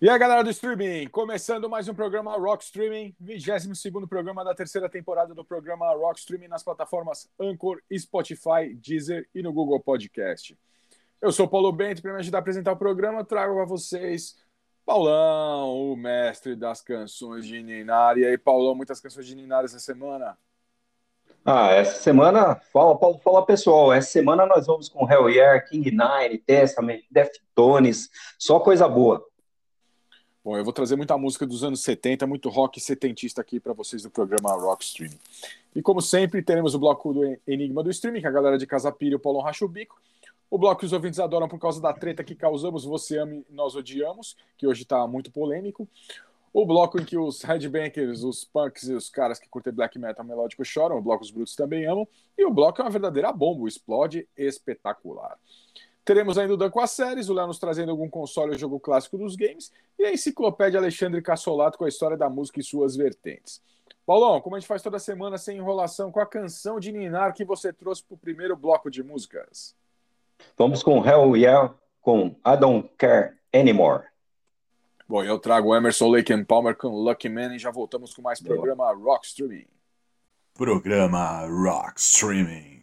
E aí, galera do streaming, começando mais um programa Rock Streaming, 22 programa da terceira temporada do programa Rock Streaming nas plataformas Anchor, Spotify, Deezer e no Google Podcast. Eu sou Paulo Bento para me ajudar a apresentar o programa, trago a vocês Paulão, o mestre das canções de Ninar. E aí, Paulão, muitas canções de Ninar essa semana? Ah, essa semana, fala, Paulo, fala pessoal, essa semana nós vamos com Hell Yeah, King Nine, Testament, Deftones, só coisa boa. Bom, eu vou trazer muita música dos anos 70, muito rock setentista aqui para vocês do programa Rock Streaming. E como sempre, teremos o bloco do Enigma do Streaming, que a galera de Casa Pira e o Paulo racha o bico. O bloco que os ouvintes adoram por causa da treta que causamos, você ama e nós odiamos, que hoje está muito polêmico. O bloco em que os headbangers, os punks e os caras que curtem black metal melódico choram, o bloco os brutos também amam. E o bloco é uma verdadeira bomba, explode espetacular. Teremos ainda o Dan com as séries, o Léo nos trazendo algum console ou jogo clássico dos games, e a enciclopédia Alexandre Cassolato com a história da música e suas vertentes. Paulão, como a gente faz toda semana sem enrolação, com a canção de Ninar que você trouxe para o primeiro bloco de músicas? Vamos com Hell Yeah, com I Don't Care Anymore. Bom, eu trago Emerson Lake and Palmer com Lucky Man e já voltamos com mais programa Rock Streaming. Programa Rock Streaming.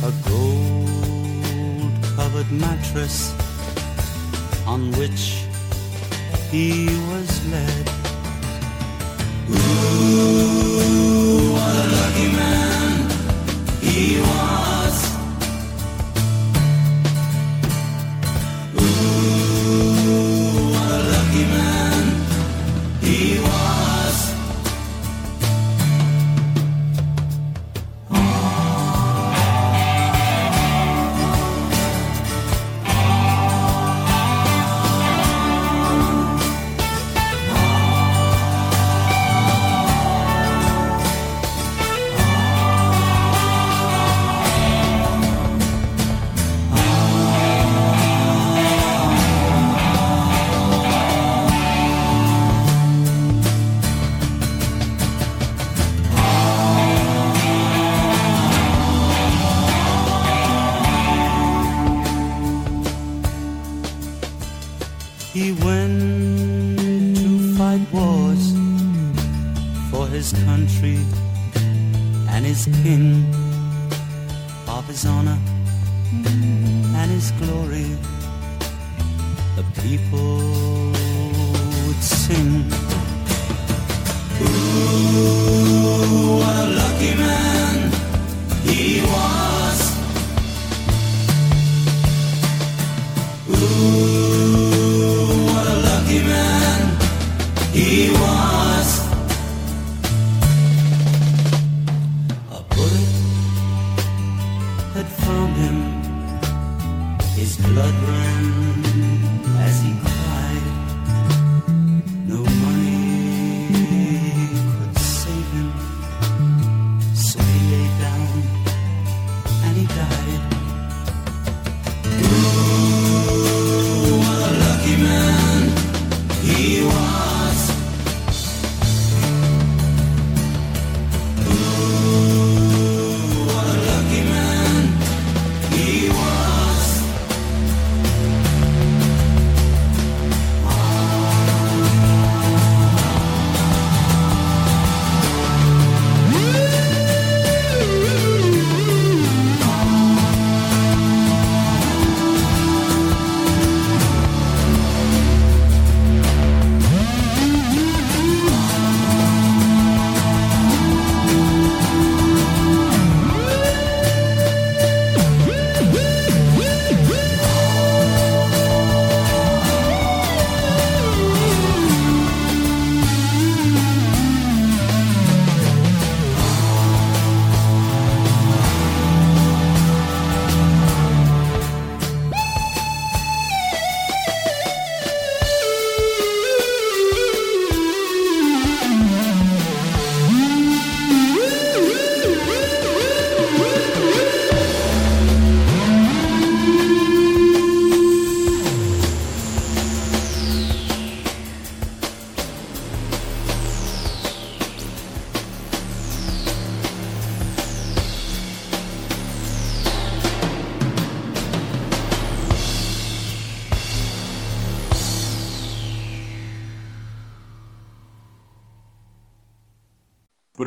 A gold covered mattress on which he was led. Ooh, what a lucky man he was.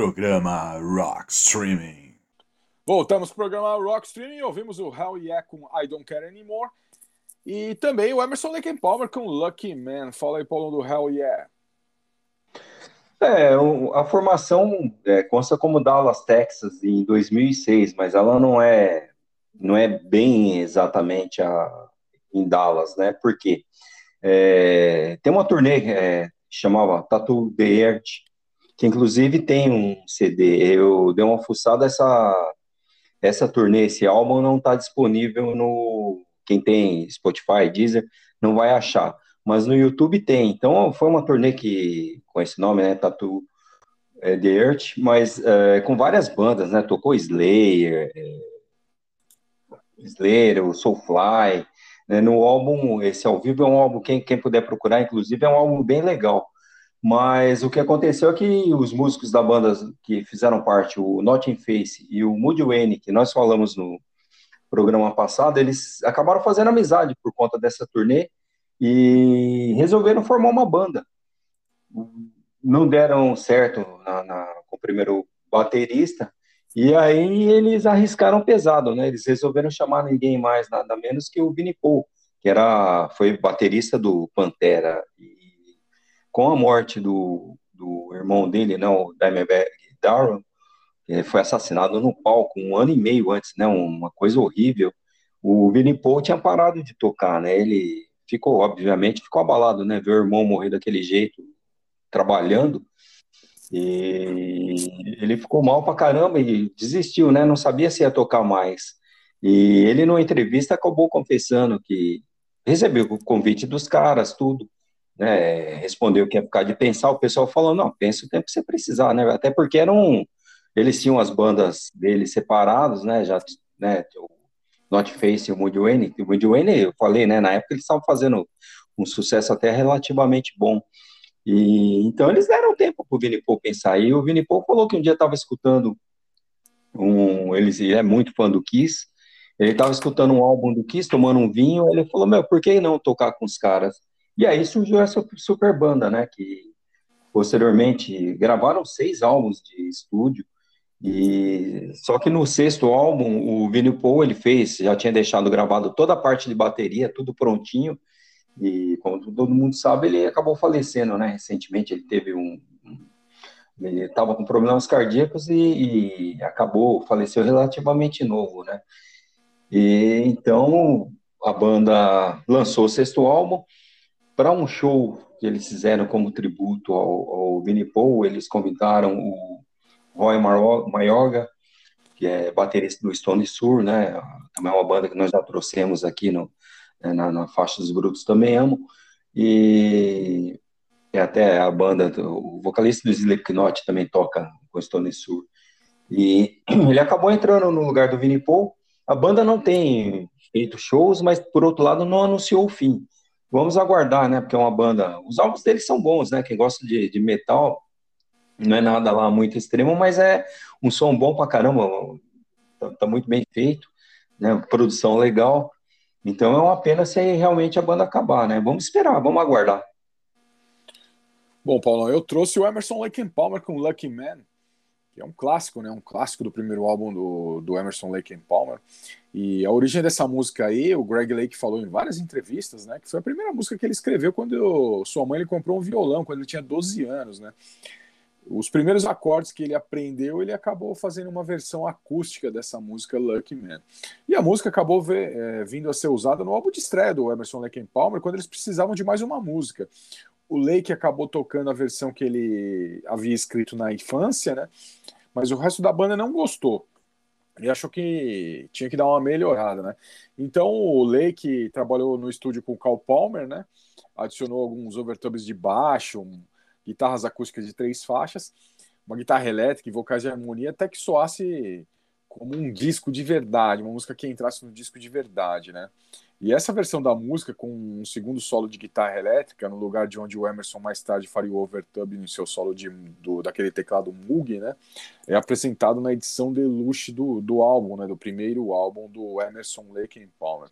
Programa Rock Streaming. Voltamos pro programa Rock Streaming, ouvimos o Hell Yeah com I Don't Care Anymore e também o Emerson Lake Palmer com Lucky Man. Fala aí, Paulo, do Hell Yeah. É, o- a formação é, consta como Dallas, Texas, em 2006, mas ela não é, não é bem exatamente a, em Dallas, né? Por quê? É, tem uma turnê é, que chamava Tattoo the Earth, que inclusive tem um CD. Eu dei uma fuçada, essa, essa turnê, esse álbum não está disponível no quem tem Spotify, Deezer, não vai achar, mas no YouTube tem. Então foi uma turnê que com esse nome, né, Tattoo é, The Earth, mas é, com várias bandas, né? Tocou Slayer, é, Slayer, o Soulfly. Né, no álbum, esse ao vivo é um álbum, quem, quem puder procurar, inclusive, é um álbum bem legal. Mas o que aconteceu é que os músicos da banda que fizeram parte, o Notting Face e o Moody Wayne, que nós falamos no programa passado, eles acabaram fazendo amizade por conta dessa turnê e resolveram formar uma banda não deram certo na, na, com o primeiro baterista, e aí eles arriscaram pesado, né? Eles resolveram chamar ninguém mais, nada menos que o Vini Paul, que era, foi baterista do Pantera. E com a morte do, do irmão dele, né, o Dimebag Darrell, que foi assassinado no palco um ano e meio antes, né? Uma coisa horrível. O Vini Paul tinha parado de tocar, né? Ele ficou, obviamente, ficou abalado, né? Ver o irmão morrer daquele jeito, trabalhando, e ele ficou mal pra caramba e desistiu, né? Não sabia se ia tocar mais. E ele, numa entrevista, acabou confessando que recebeu o convite dos caras, tudo, né? Respondeu que ia ficar de pensar. O pessoal falou: não, pensa o tempo que você precisar, né? Até porque eram. Eles tinham as bandas deles separados, né? Já, né? O Not Face e o Moody Wayne. O Moody Wayne, eu falei, né? Na época eles estavam fazendo um sucesso até relativamente bom. E, então eles deram tempo para o Vini Paul pensar. E o Vini Paul falou que um dia estava escutando um. Ele é muito fã do Kiss. Ele estava escutando um álbum do Kiss, tomando um vinho. Ele falou: Meu, por que não tocar com os caras? E aí surgiu essa super banda, né? Que posteriormente gravaram seis álbuns de estúdio. E só que no sexto álbum, o Vini Paul ele fez, já tinha deixado gravado toda a parte de bateria, tudo prontinho. E como todo mundo sabe, ele acabou falecendo, né? Recentemente ele teve um, ele estava com problemas cardíacos e, e, acabou, faleceu relativamente novo, né? E então a banda lançou o sexto álbum para um show que eles fizeram como tributo ao, ao Vinnie Paul, eles convidaram o Roy Mayorga, que é baterista do Stone Sur, né? Também é uma banda que nós já trouxemos aqui no, né, na, na, faixa dos Brutos também amo, e, e até a banda, o vocalista do Slipknot também toca com Stone Sur, e ele acabou entrando no lugar do Vinnie Paul, a banda não tem feito shows, mas por outro lado não anunciou o fim. Vamos aguardar, né? Porque é uma banda. Os álbuns deles são bons, né? Quem gosta de, de metal não é nada lá muito extremo, mas é um som bom pra caramba. Tá, tá muito bem feito, né? Produção legal. Então é uma pena se realmente a banda acabar, né? Vamos esperar, vamos aguardar. Bom, Paulo, eu trouxe o Emerson Lake Palmer com Lucky Man, que é um clássico, né? Um clássico do primeiro álbum do, do Emerson Lake Palmer. E a origem dessa música aí, o Greg Lake falou em várias entrevistas, né? Que foi a primeira música que ele escreveu quando eu, sua mãe ele comprou um violão, quando ele tinha 12 anos, né? os primeiros acordes que ele aprendeu, ele acabou fazendo uma versão acústica dessa música Lucky Man. E a música acabou ver, é, vindo a ser usada no álbum de estreia do Emerson Lake Palmer, quando eles precisavam de mais uma música. O Lake acabou tocando a versão que ele havia escrito na infância, né? Mas o resto da banda não gostou. Ele achou que tinha que dar uma melhorada, né? Então o Lake trabalhou no estúdio com o Carl Palmer, né? Adicionou alguns overtubs de baixo, um guitarras acústicas de três faixas, uma guitarra elétrica e vocais de harmonia, até que soasse como um disco de verdade, uma música que entrasse no disco de verdade, né? E essa versão da música, com um segundo solo de guitarra elétrica, no lugar de onde o Emerson mais tarde faria o overdub no seu solo de, do, daquele teclado Moog, né? É apresentado na edição deluxe do, do álbum, né? Do primeiro álbum do Emerson Lake Palmer.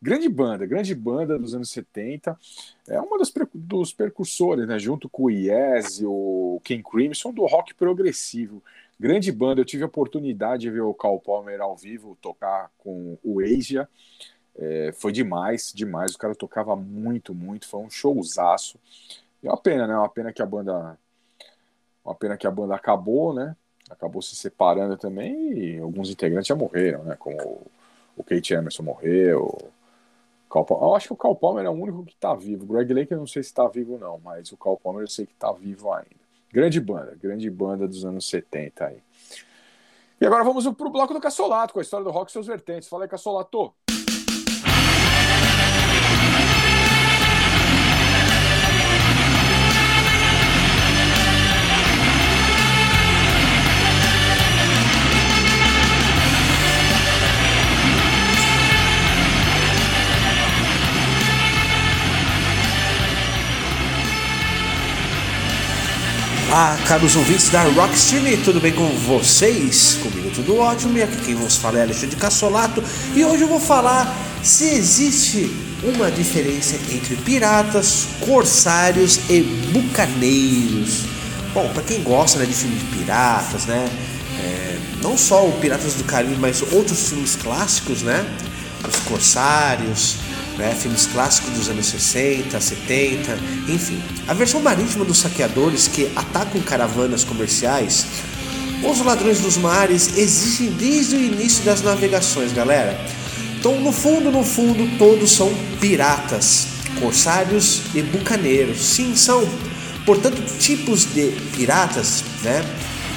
Grande banda, grande banda dos anos 70. É uma das dos percursores, né? Junto com o Yes e o Ken Crimson do rock progressivo. Grande banda, eu tive a oportunidade de ver o Carl Palmer ao vivo tocar com o Asia. É, foi demais, demais. O cara tocava muito, muito. Foi um showzaço. E é uma pena, né? Uma pena que a banda. Uma pena que a banda acabou, né? Acabou se separando também e alguns integrantes já morreram, né? Como o Kate Emerson morreu, eu acho que o Cal Palmer é o único que está vivo. O Greg Lake eu não sei se está vivo não, mas o Cal Palmer eu sei que está vivo ainda. Grande banda, grande banda dos anos 70 aí. E agora vamos pro bloco do Cassolato, com a história do rock e seus vertentes. Fala aí, Cassolato. Olá, caros ouvintes da Rockstream, tudo bem com vocês? Comigo tudo ótimo e aqui quem vos fala é Alexandre Cassolato e hoje eu vou falar se existe uma diferença entre piratas, corsários e bucaneiros. Bom, para quem gosta né, de filmes de piratas, né? é, não só o Piratas do Caribe, mas outros filmes clássicos, né? Os corsários, né, filmes clássicos dos anos 60, 70, enfim. A versão marítima dos saqueadores que atacam caravanas comerciais, os ladrões dos mares existem desde o início das navegações, galera. Então, no fundo, no fundo, todos são piratas, corsários e bucaneiros. Sim, são, portanto, tipos de piratas, né?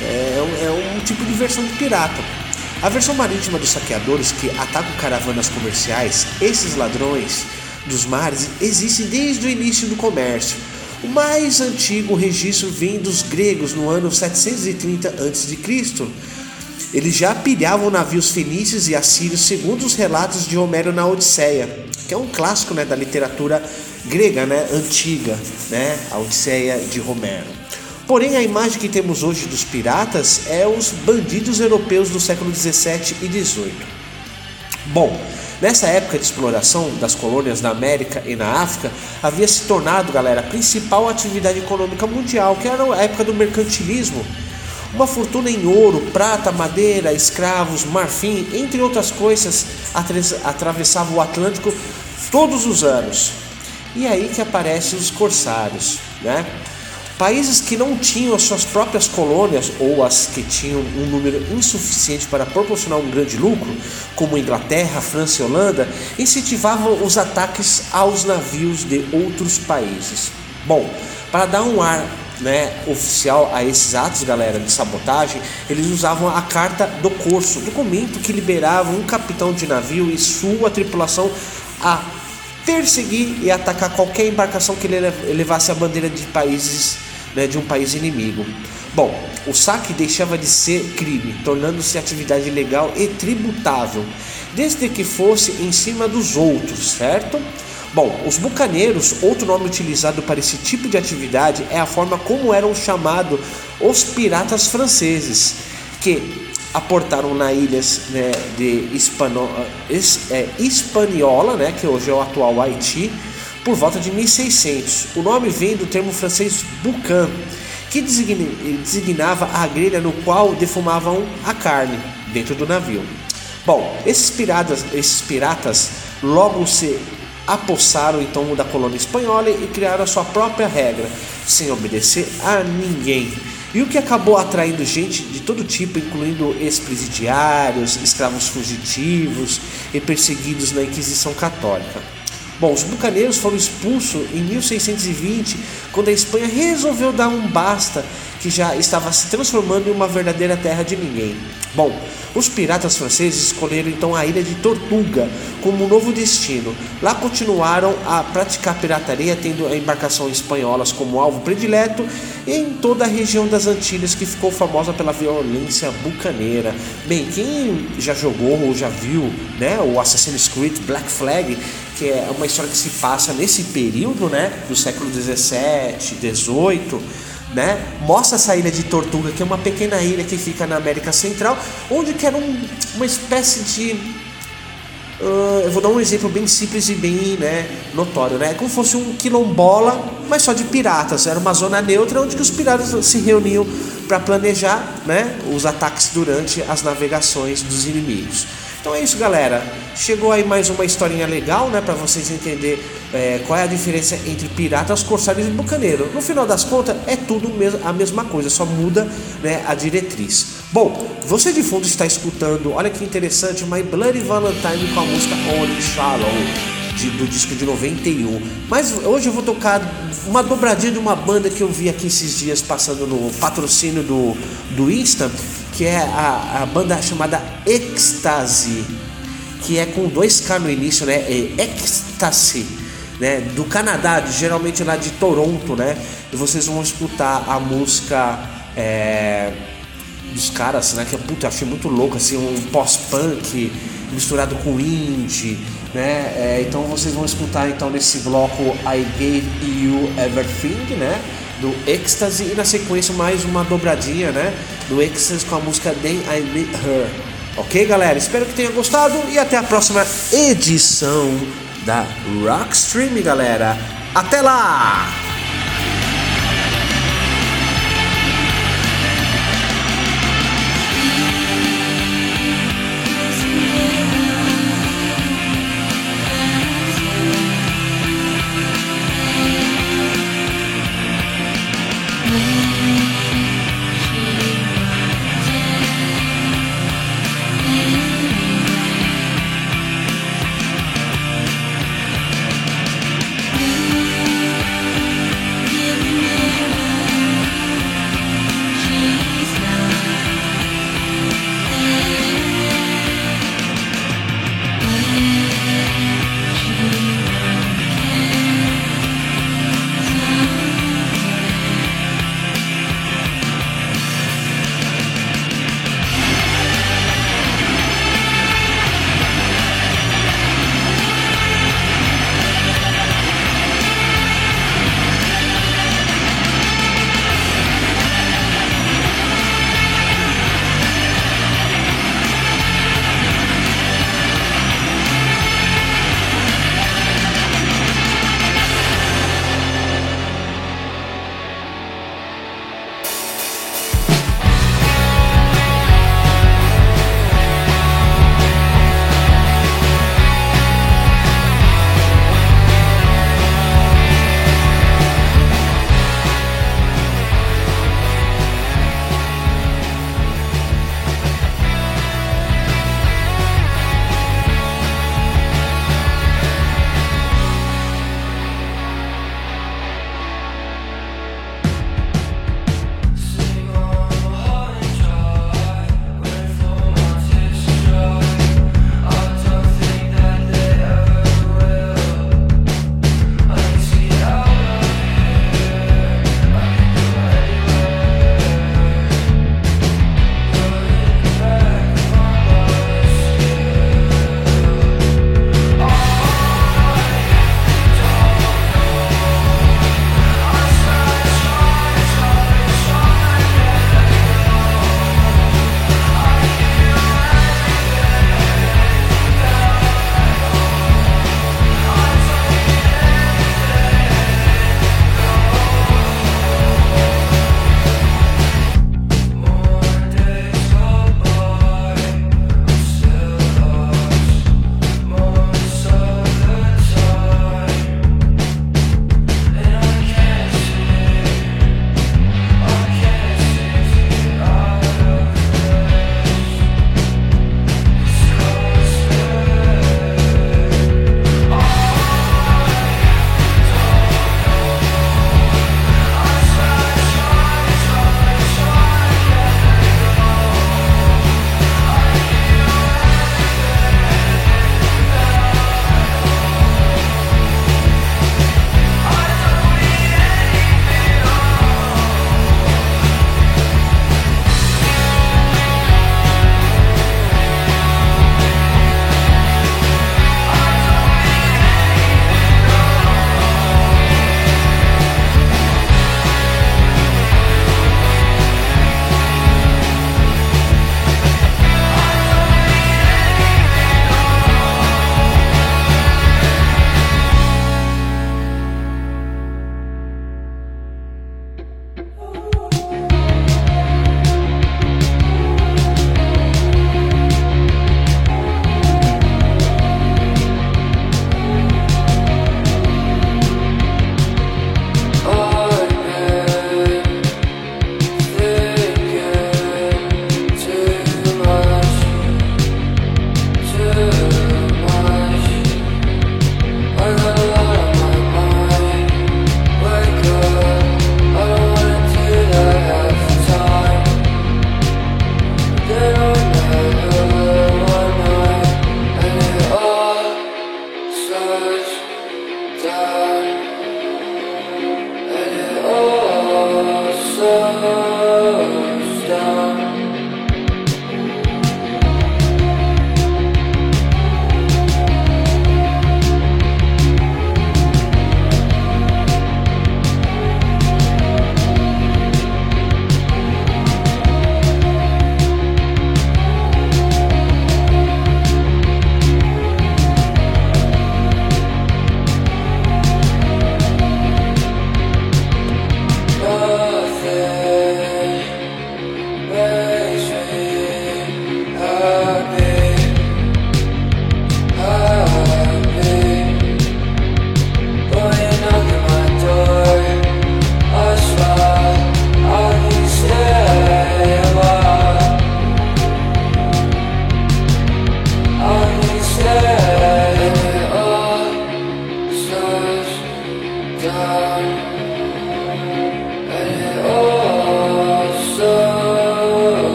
É é um tipo de versão de pirata. A versão marítima dos saqueadores que atacam caravanas comerciais, esses ladrões dos mares, existe desde o início do comércio. O mais antigo registro vem dos gregos no ano 730 a.C. Eles já pilhavam navios fenícios e assírios segundo os relatos de Homero na Odisseia, que é um clássico né, da literatura grega né, antiga, né, a Odisseia de Homero. Porém, a imagem que temos hoje dos piratas é os bandidos europeus do século 17 e 18. Bom, nessa época de exploração das colônias na América e na África, havia se tornado, galera, a principal atividade econômica mundial, que era a época do mercantilismo. Uma fortuna em ouro, prata, madeira, escravos, marfim, entre outras coisas, atravessava o Atlântico todos os anos. E aí que aparecem os corsários, né? Países que não tinham as suas próprias colônias ou as que tinham um número insuficiente para proporcionar um grande lucro, como Inglaterra, França e Holanda, incentivavam os ataques aos navios de outros países. Bom, para dar um ar né, oficial a esses atos, galera, de sabotagem, eles usavam a carta do corso, documento que liberava um capitão de navio e sua tripulação a perseguir e atacar qualquer embarcação que levasse a bandeira de países né, de um país inimigo. Bom, o saque deixava de ser crime, tornando-se atividade legal e tributável, desde que fosse em cima dos outros, certo? Bom, os bucaneiros, outro nome utilizado para esse tipo de atividade, é a forma como eram chamados os piratas franceses, que aportaram na ilhas né, de Hispano, es, é, Hispaniola, né, que hoje é o atual Haiti, por volta de 1600. O nome vem do termo francês boucan, que designava a grelha no qual defumavam a carne dentro do navio. Bom, esses piratas, esses piratas logo se apossaram então da colônia espanhola e criaram a sua própria regra, sem obedecer a ninguém. E o que acabou atraindo gente de todo tipo, incluindo ex-presidiários, escravos fugitivos e perseguidos na Inquisição Católica. Bom, os bucaneiros foram expulsos em 1620, quando a Espanha resolveu dar um basta que já estava se transformando em uma verdadeira terra de ninguém. Bom, os piratas franceses escolheram então a ilha de Tortuga como um novo destino. Lá continuaram a praticar pirataria, tendo a embarcação espanholas como alvo predileto em toda a região das Antilhas, que ficou famosa pela violência bucaneira. Bem, quem já jogou ou já viu né, o Assassin's Creed Black Flag, que é uma história que se passa nesse período né, do século 17, 18 né? Mostra essa ilha de Tortuga, que é uma pequena ilha que fica na América Central, onde que era um, uma espécie de uh, eu vou dar um exemplo bem simples e bem né, notório, né? É como se fosse um quilombola, mas só de piratas. Era uma zona neutra onde os piratas se reuniam para planejar né, os ataques durante as navegações dos inimigos. Então é isso, galera. Chegou aí mais uma historinha legal, né, para vocês entenderem é, qual é a diferença entre piratas, corsários e bucaneiro. No final das contas, é tudo a mesma coisa, só muda né, a diretriz. Bom, você de fundo está escutando, olha que interessante, My Bloody Valentine com a música Only Shallow. de- do disco de 91. Mas hoje eu vou tocar uma dobradinha de uma banda que eu vi aqui esses dias passando no patrocínio do, do Insta, que é a, a banda chamada Ecstasy, que é com dois K no início, né? É Ecstasy, né? Do Canadá, de- geralmente lá de Toronto, né? E vocês vão escutar a música. é, dos caras, né? Que puta, eu achei muito louco, assim, um pós-punk misturado com indie, né? É, então vocês vão escutar então nesse bloco I Gave You Everything, né? Do Ecstasy e na sequência mais uma dobradinha, né? Do Ecstasy com a música Then I Meet Her. Ok, galera? Espero que tenha gostado e até a próxima edição da Rockstream, galera. Até lá!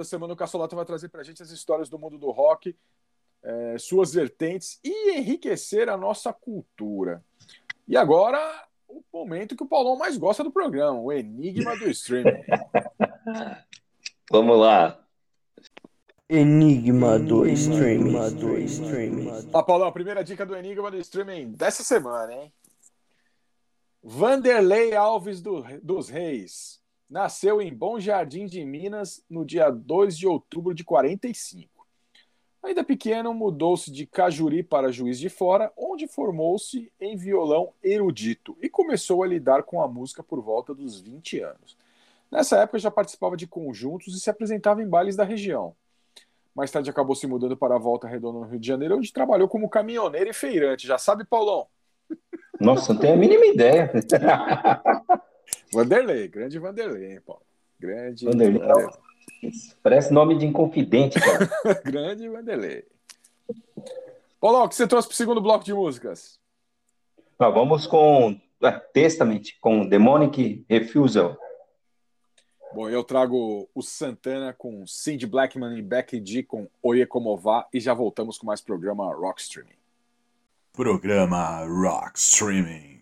Toda semana o Cassolato vai trazer para a gente as histórias do mundo do rock, é, suas vertentes e enriquecer a nossa cultura. E agora, o momento que o Paulão mais gosta do programa, o Enigma do Streaming. Vamos lá. Enigma do streaming. do streaming. Ó, Paulão, a primeira dica do Enigma do Streaming dessa semana, hein? Vanderlei Alves do- dos Reis nasceu em Bom Jardim de Minas no dia 2 de outubro de 45. Ainda pequeno, mudou-se de Cajuri para Juiz de Fora, onde formou-se em violão erudito e começou a lidar com a música por volta dos 20 anos. Nessa época já participava de conjuntos e se apresentava em bailes da região. Mais tarde acabou se mudando para a Volta Redonda no Rio de Janeiro, onde trabalhou como caminhoneiro e feirante. Já sabe, Paulão? Nossa, não tenho a mínima ideia. Vanderlei, grande Vanderlei, hein, Paulo? Grande Vanderlei. Parece nome de inconfidente, cara. grande Vanderlei. Paulão, o que você trouxe para o segundo bloco de músicas? Ah, vamos com ah, Testament, com Demonic Refusal. Bom, eu trago o Santana com Cindy Blackman e Becky G com Oye Como Va e já voltamos com mais programa Rock Streaming. Programa Rock Streaming.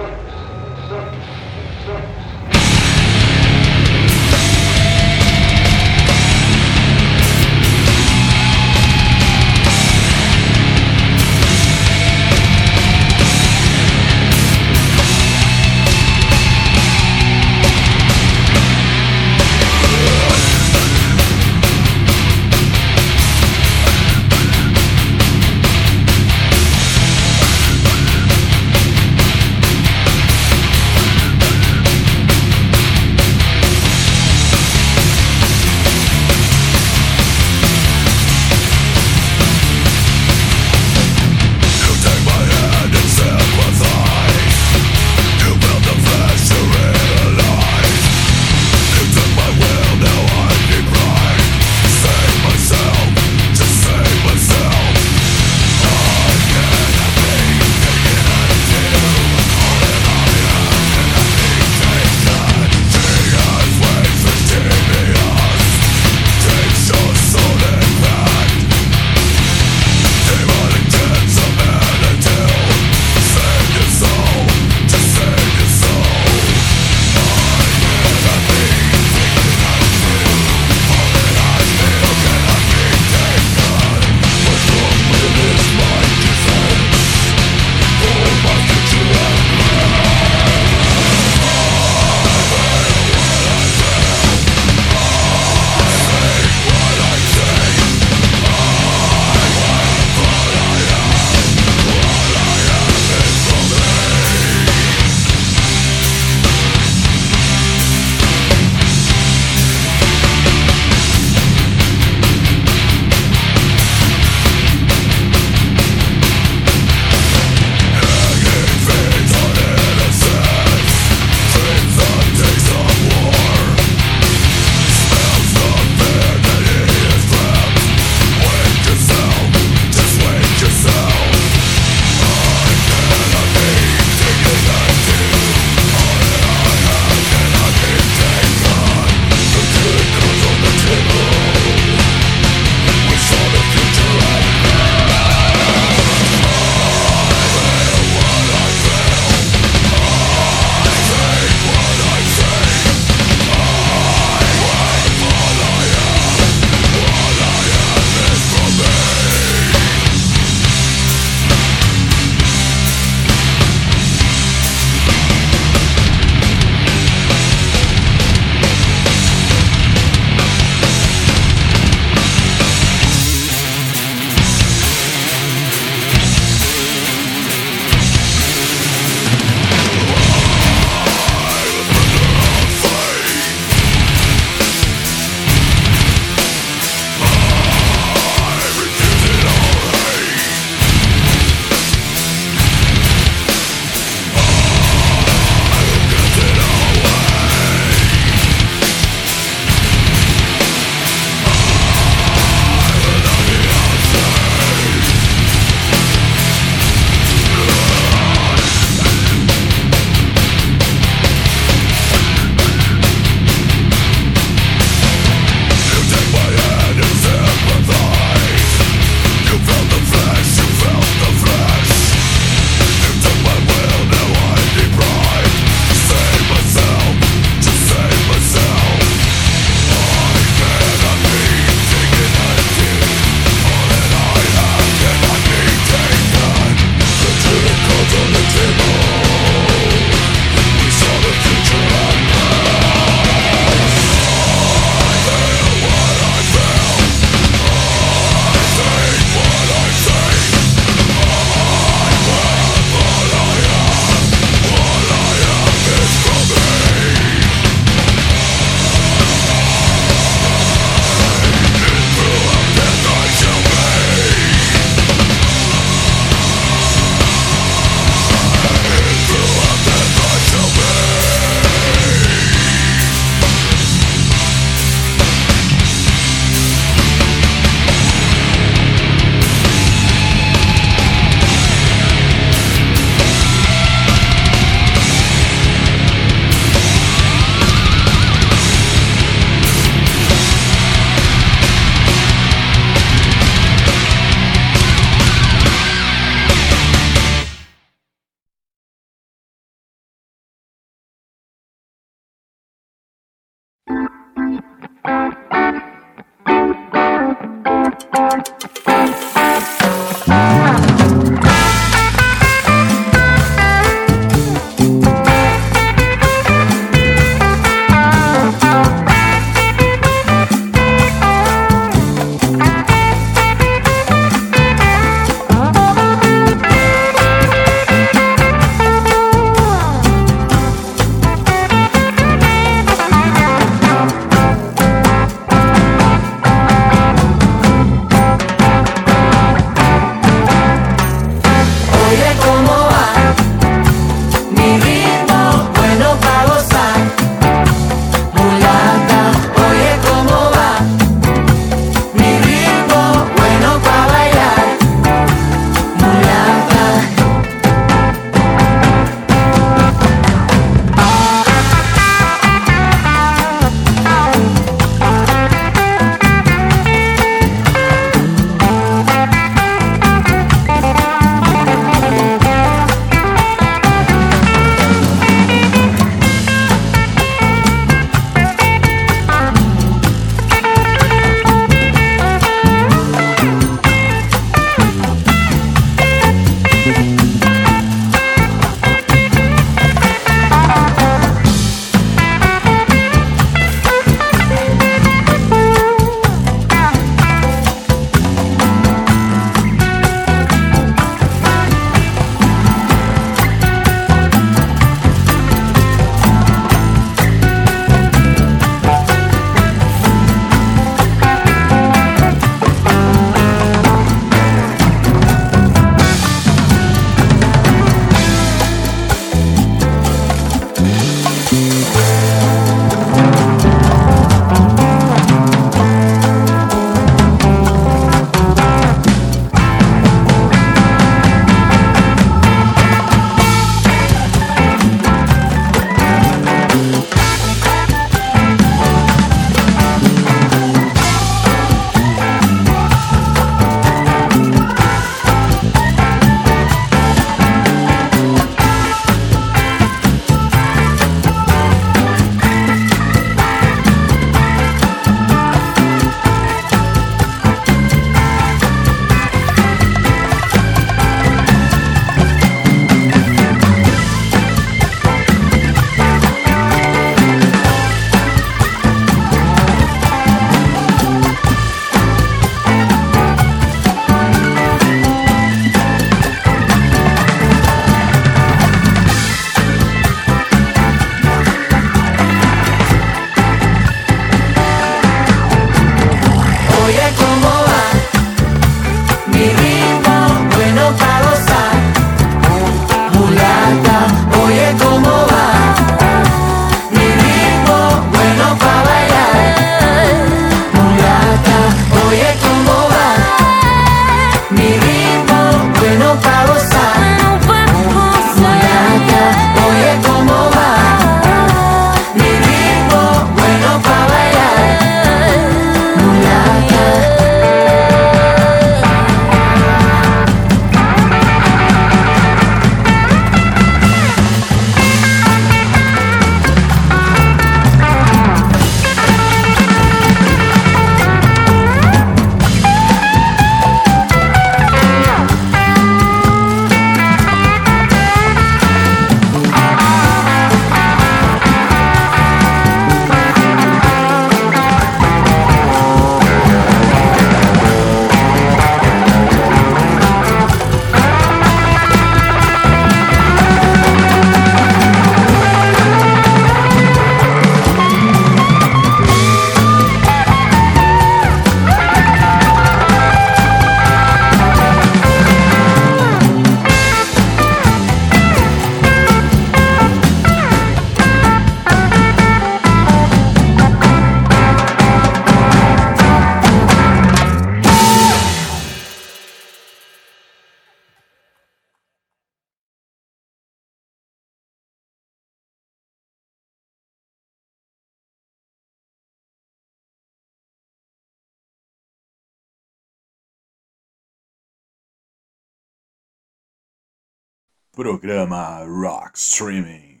Programa Rock Streaming.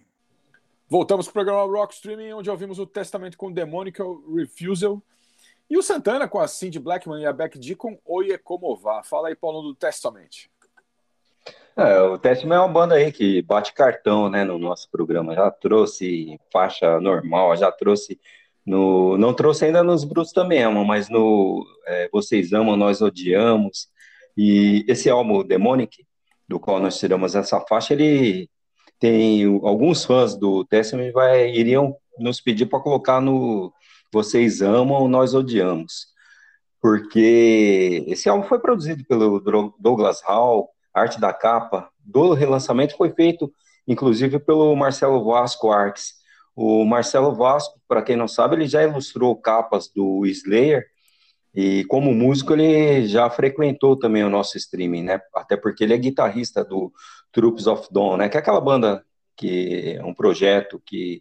Voltamos para o programa Rock Streaming, onde ouvimos o Testamento com Demonical Refusal e o Santana com a Cindy Blackman e a Beck D com Oye Como Vá. Fala aí, Paulo, do Testament. É, o Testament é uma banda aí que bate cartão, né, no nosso programa. Já trouxe faixa normal, já trouxe no, não trouxe ainda nos Brutos também amam, mas no é, Vocês Amam, Nós Odiamos. E esse álbum, Demonic, do qual nós tiramos essa faixa, ele tem alguns fãs do Testament vai, iriam nos pedir para colocar no Vocês Amam, Nós Odiamos. Porque esse álbum foi produzido pelo Douglas Hall, arte da capa do relançamento foi feito, inclusive, pelo Marcelo Vasco Arques. O Marcelo Vasco, para quem não sabe, ele já ilustrou capas do Slayer, e como músico ele já frequentou também o nosso streaming, né? Até porque ele é guitarrista do Troops of Dawn, né? Que é aquela banda que é um projeto que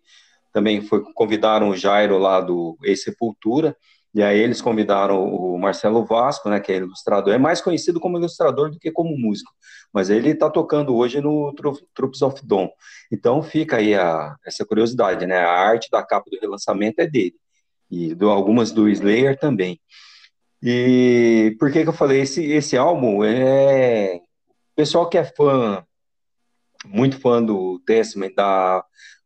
também foi convidaram o Jairo lá do Ex-Sepultura, e aí eles convidaram o Marcelo Vasco, né, que é ilustrador, é mais conhecido como ilustrador do que como músico, mas ele está tocando hoje no Troops of Dawn. Então fica aí a, essa curiosidade, né? A arte da capa do relançamento é dele e do, algumas do Slayer também. E por que que eu falei esse esse álbum é pessoal que é fã muito fã do Testament, da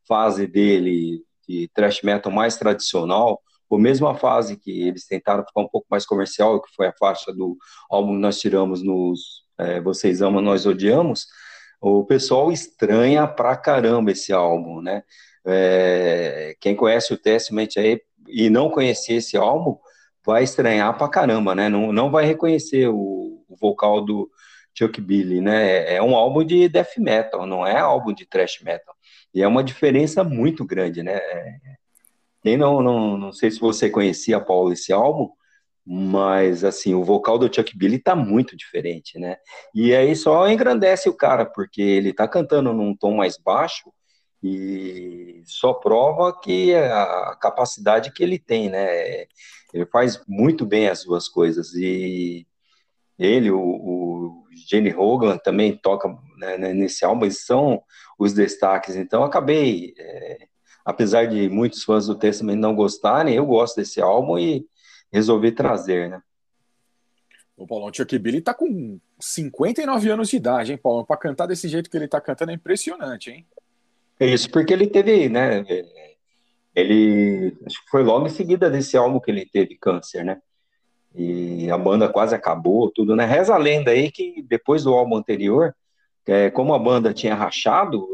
fase dele de thrash metal mais tradicional, ou mesmo a fase que eles tentaram ficar um pouco mais comercial, que foi a faixa do álbum que nós tiramos nos é, Vocês Amam, Nós Odiamos, o pessoal estranha pra caramba esse álbum, né? É, quem conhece o Testament aí e não conhecer esse álbum, vai estranhar pra caramba, né? Não, não vai reconhecer o, o vocal do, Chuck Billy, né? É um álbum de death metal, não é álbum de thrash metal. E é uma diferença muito grande, né? Quem não, não, não sei se você conhecia, Paulo, esse álbum, mas assim, o vocal do Chuck Billy tá muito diferente, né? E aí só engrandece o cara, porque ele tá cantando num tom mais baixo e só prova que a capacidade que ele tem, né? Ele faz muito bem as duas coisas e ele, o, o Jenny Hogan também toca né, né, nesse álbum, eles são os destaques. Então, acabei, é, apesar de muitos fãs do Testament não gostarem, eu gosto desse álbum e resolvi trazer, né? O Paulão Chuck Billy tá com 59 anos de idade, hein, Paulo? Para cantar desse jeito que ele tá cantando é impressionante, hein? É isso, porque ele teve, né? Ele acho que foi logo em seguida desse álbum que ele teve câncer, né? e a banda quase acabou, tudo, né? Reza a lenda aí que depois do álbum anterior, é, como a banda tinha rachado,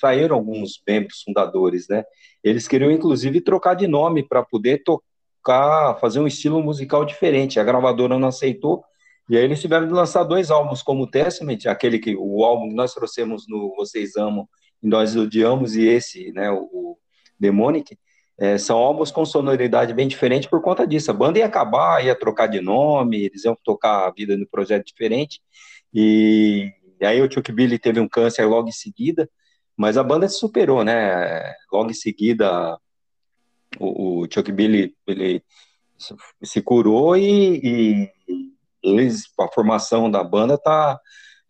saíram alguns membros fundadores, né? Eles queriam inclusive trocar de nome para poder tocar, fazer um estilo musical diferente. A gravadora não aceitou, e aí eles tiveram de lançar dois álbuns como Testament, aquele que o álbum que nós trouxemos no Vocês Amam e Nós Odiamos, e esse, né, o Demonic, é, são álbuns com sonoridade bem diferente por conta disso. A banda ia acabar, ia trocar de nome, eles iam tocar a vida no projeto diferente. E, e aí o Chuck Billy teve um câncer logo em seguida, mas a banda se superou, né? Logo em seguida, o, o Chuck Billy ele se curou e, e eles, a formação da banda tá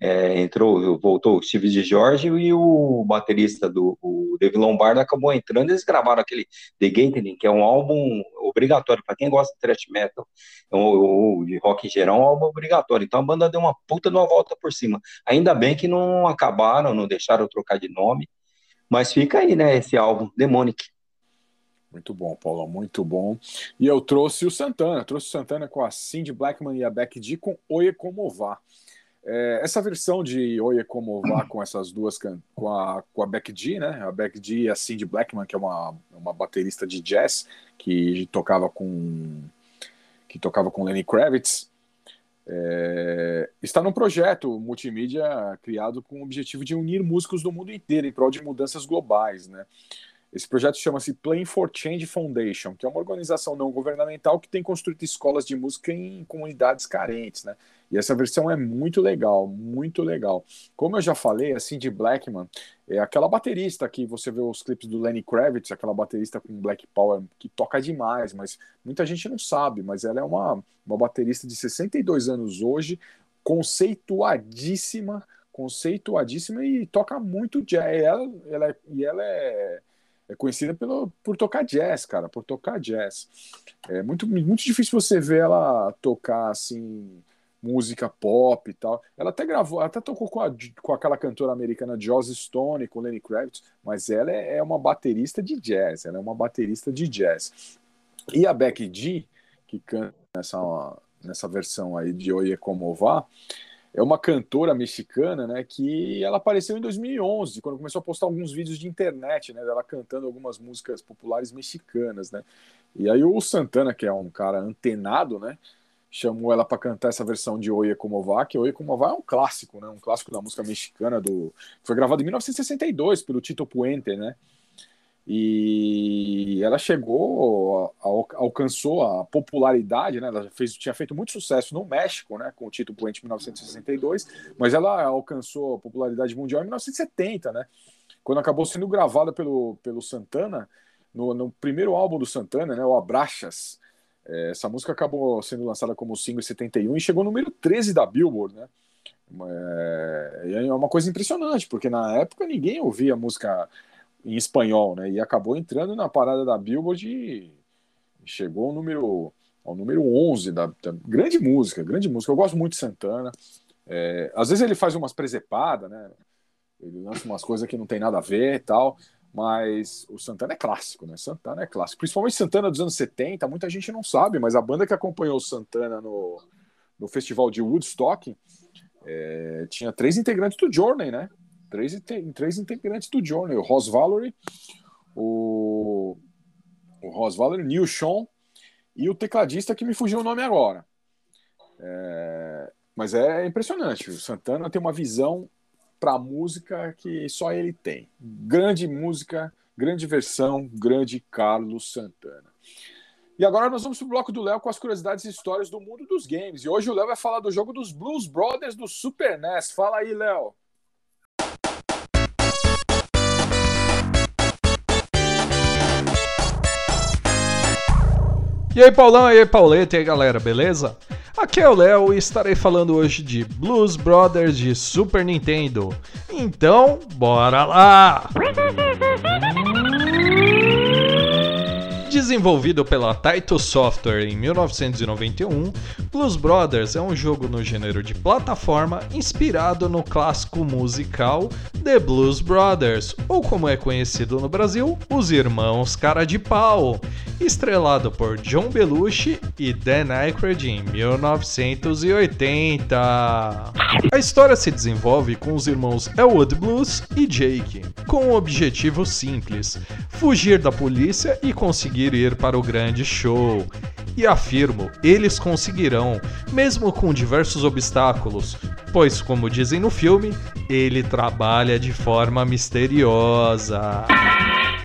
é, entrou, voltou o Steve de Jorge e o baterista do o Dave Lombardo acabou entrando. Eles gravaram aquele The Gathering, que é um álbum obrigatório para quem gosta de thrash metal ou, ou, de rock em geral, é um álbum obrigatório. Então a banda deu uma puta numa volta por cima. Ainda bem que não acabaram, não deixaram trocar de nome, mas fica aí, né? Esse álbum Demonic. Muito bom, Paulo, muito bom. E eu trouxe o Santana, trouxe o Santana com a Cindy Blackman e a Beck D com Oye Como Vá. É, essa versão de Oye Como Vá com essas duas, com a, com a Beck G, né? A Beck G e a Cindy Blackman, que é uma, uma baterista de jazz que tocava com que tocava com Lenny Kravitz, é, está num projeto multimídia criado com o objetivo de unir músicos do mundo inteiro em prol de mudanças globais, né? Esse projeto chama-se Playing for Change Foundation, que é uma organização não governamental que tem construído escolas de música em comunidades carentes, né? E essa versão é muito legal, muito legal. Como eu já falei, a Cindy Blackman é aquela baterista que você vê os clipes do Lenny Kravitz, aquela baterista com Black Power que toca demais, mas muita gente não sabe, mas ela é uma, uma baterista de 62 anos hoje, conceituadíssima, conceituadíssima e toca muito jazz. E ela, ela, e ela é é conhecida pelo, por tocar jazz, cara, por tocar jazz. É muito, muito difícil você ver ela tocar assim música pop e tal. Ela até gravou, até tocou com, a, com aquela cantora americana Joss Stone, com Lenny Kravitz, mas ela é, é uma baterista de jazz, ela é uma baterista de jazz. E a Becky G, que canta nessa, nessa versão aí de Oye Como Va, é uma cantora mexicana, né, que ela apareceu em 2011, quando começou a postar alguns vídeos de internet, né, dela cantando algumas músicas populares mexicanas, né. E aí o Santana, que é um cara antenado, né, chamou ela para cantar essa versão de Oye Como Va, que Oye Como Va é um clássico, né, um clássico da música mexicana do foi gravado em 1962 pelo Tito Puente, né? E ela chegou, alcançou a popularidade, né? Ela fez, tinha feito muito sucesso no México, né? Com o Tito Puente em 1962, mas ela alcançou a popularidade mundial em 1970, né? Quando acabou sendo gravada pelo, pelo Santana, no, no primeiro álbum do Santana, né? O Abraxas, essa música acabou sendo lançada como single em 71 e chegou no número 13 da Billboard, né? É, é uma coisa impressionante, porque na época ninguém ouvia música em espanhol, né? E acabou entrando na parada da Billboard e chegou ao número, ao número 11 da, da grande música, grande música. Eu gosto muito de Santana. É, às vezes ele faz umas presepadas, né? Ele lança umas coisas que não tem nada a ver e tal. Mas o Santana é clássico, né? Santana é clássico. Principalmente Santana dos anos 70, muita gente não sabe, mas a banda que acompanhou o Santana no, no festival de Woodstock é, tinha três integrantes do Journey, né? Três, três integrantes do Journey: o Ross Valerie, o, o Ross Valerie, Neil Sean e o tecladista que me fugiu o nome agora. É, mas é impressionante. O Santana tem uma visão para música que só ele tem. Grande música, grande versão, grande Carlos Santana. E agora nós vamos para o bloco do Léo com as curiosidades e histórias do mundo dos games. E hoje o Léo vai falar do jogo dos Blues Brothers do Super NES. Fala aí, Léo. E aí, Paulão, e aí, Pauleta, e aí, galera, beleza? Aqui é o Léo e estarei falando hoje de Blues Brothers de Super Nintendo. Então, bora lá! Desenvolvido pela Taito Software em 1991, Blues Brothers é um jogo no gênero de plataforma inspirado no clássico musical The Blues Brothers, ou como é conhecido no Brasil, Os Irmãos Cara de Pau, estrelado por John Belushi e Dan Aykroyd em 1980. A história se desenvolve com os irmãos Elwood Blues e Jake, com um objetivo simples: fugir da polícia e conseguir ir para o grande show. E afirmo, eles conseguirão, mesmo com diversos obstáculos, pois, como dizem no filme, ele trabalha de forma misteriosa.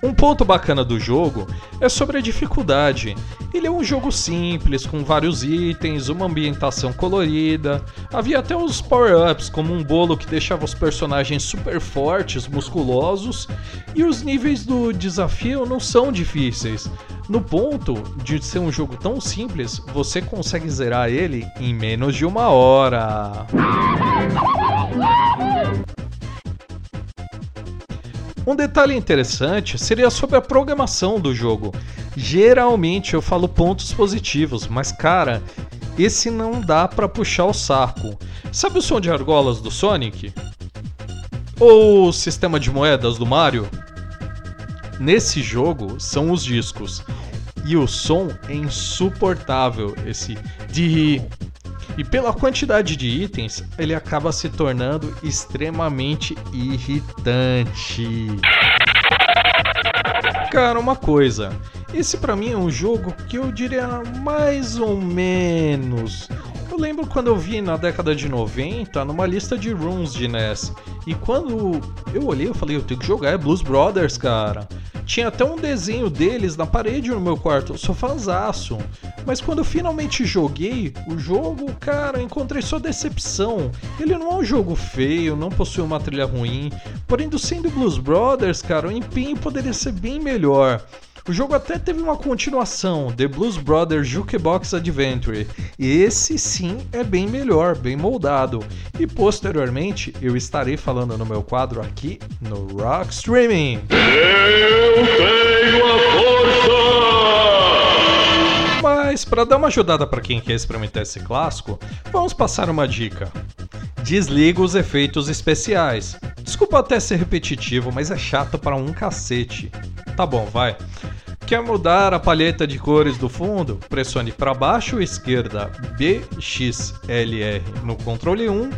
Um ponto bacana do jogo é sobre a dificuldade. Ele é um jogo simples, com vários itens, uma ambientação colorida. Havia até os power-ups, como um bolo que deixava os personagens super fortes, musculosos, e os níveis do desafio não são difíceis. No ponto de ser um jogo tão simples, você consegue zerar ele em menos de uma hora. Um detalhe interessante seria sobre a programação do jogo. Geralmente eu falo pontos positivos, mas cara, esse não dá para puxar o saco. Sabe o som de argolas do Sonic? Ou o sistema de moedas do Mario? Nesse jogo são os discos. E o som é insuportável, esse de e pela quantidade de itens, ele acaba se tornando extremamente irritante. Cara, uma coisa, esse para mim é um jogo que eu diria mais ou menos. Eu lembro quando eu vi na década de 90 numa lista de runs de NES. E quando eu olhei, eu falei, eu tenho que jogar é Blues Brothers, cara. Tinha até um desenho deles na parede no meu quarto, sofazaço. Mas quando eu finalmente joguei o jogo, cara, encontrei só decepção. Ele não é um jogo feio, não possui uma trilha ruim. Porém, do sendo Blues Brothers, cara, o empenho poderia ser bem melhor. O jogo até teve uma continuação, The Blues Brothers Jukebox Adventure. E esse sim é bem melhor, bem moldado. E posteriormente eu estarei falando no meu quadro aqui no Rock Streaming. Eu tenho a força! Mas para dar uma ajudada para quem quer experimentar esse clássico, vamos passar uma dica. Desliga os efeitos especiais. Desculpa até ser repetitivo, mas é chato para um cacete. Tá bom, vai. Quer mudar a palheta de cores do fundo? Pressione para baixo esquerda BXLR no controle 1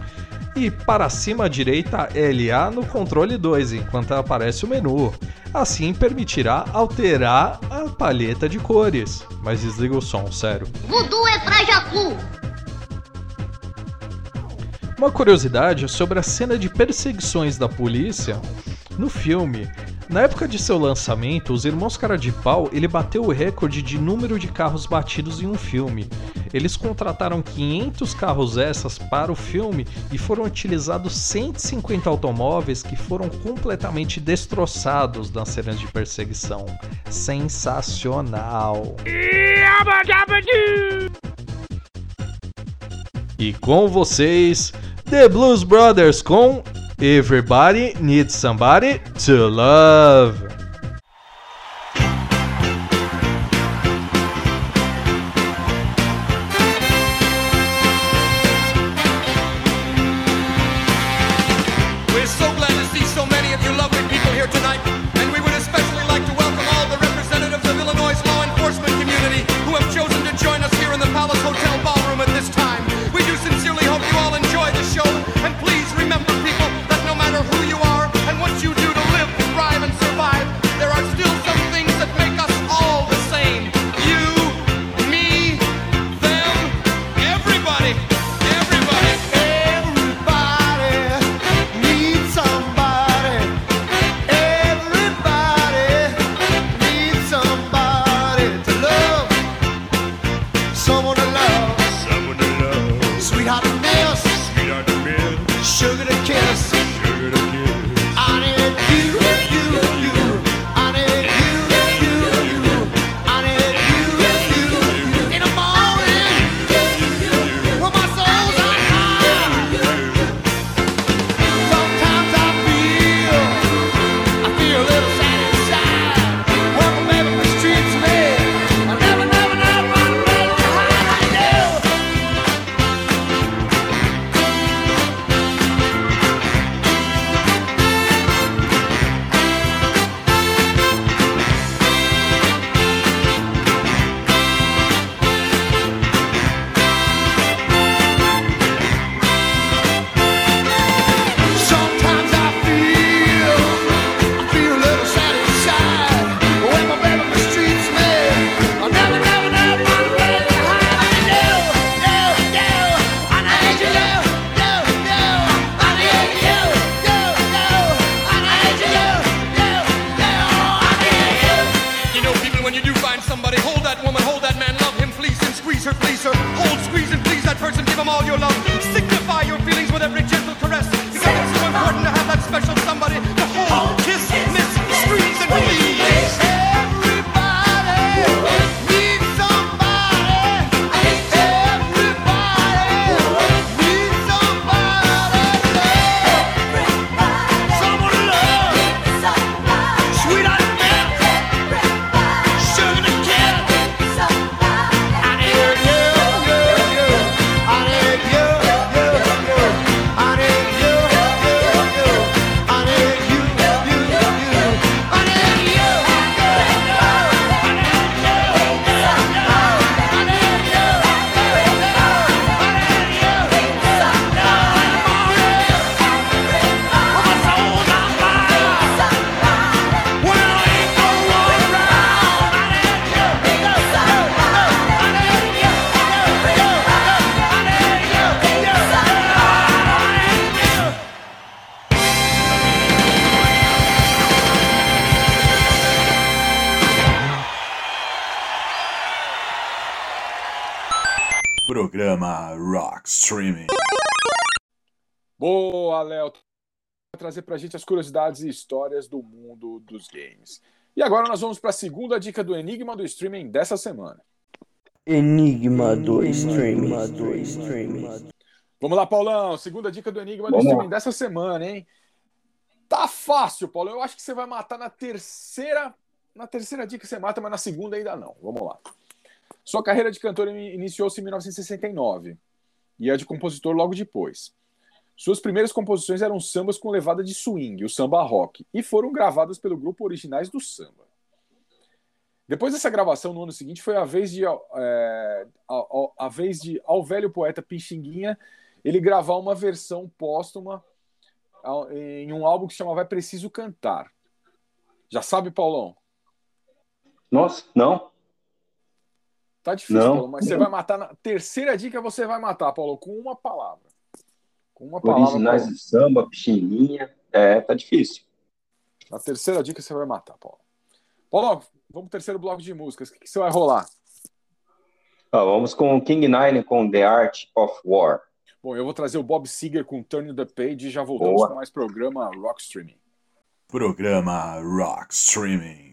e para cima à direita LA no controle 2 enquanto aparece o menu. Assim permitirá alterar a palheta de cores. Mas desliga o som, sério. Voodoo é pra Jacu. Uma curiosidade sobre a cena de perseguições da polícia no filme. Na época de seu lançamento, os irmãos Cara de Pau ele bateu o recorde de número de carros batidos em um filme. Eles contrataram 500 carros essas para o filme e foram utilizados 150 automóveis que foram completamente destroçados nas cenas de perseguição. Sensacional! E com vocês, The Blues Brothers com Everybody Needs Somebody to Love. Trazer pra gente as curiosidades e histórias do mundo dos games. E agora nós vamos para a segunda dica do Enigma do Streaming dessa semana. Enigma do Streaming. do Streaming. Vamos lá, Paulão. Segunda dica do Enigma do Vamos Streaming lá. dessa semana, hein? Tá fácil, Paulo. Eu acho que você vai matar na terceira. Na terceira dica você mata, mas na segunda ainda não. Vamos lá. Sua carreira de cantor in- iniciou-se em 1969 e a de compositor logo depois. Suas primeiras composições eram sambas com levada de swing, o samba rock, e foram gravadas pelo grupo Originais do Samba. Depois dessa gravação, no ano seguinte, foi a vez de, é, a, a- vez de ao velho poeta Pixinguinha ele gravar uma versão póstuma em um álbum que se chamava É Preciso Cantar. Já sabe, Paulão? Nossa, não? Tá difícil, Não. Paulo, mas você vai matar na terceira dica, você vai matar, Paulo, com uma palavra. Uma palavra. Originais de samba, pichininha. É, tá difícil. Na terceira dica você vai matar, Paulo. Paulo, vamos pro terceiro bloco de músicas. O que, que você vai rolar? Ó, vamos com King Nine com The Art of War. Bom, eu vou trazer o Bob Seger com Turn the Page e já voltamos Boa. com mais programa Rock Streaming. Programa Rock Streaming.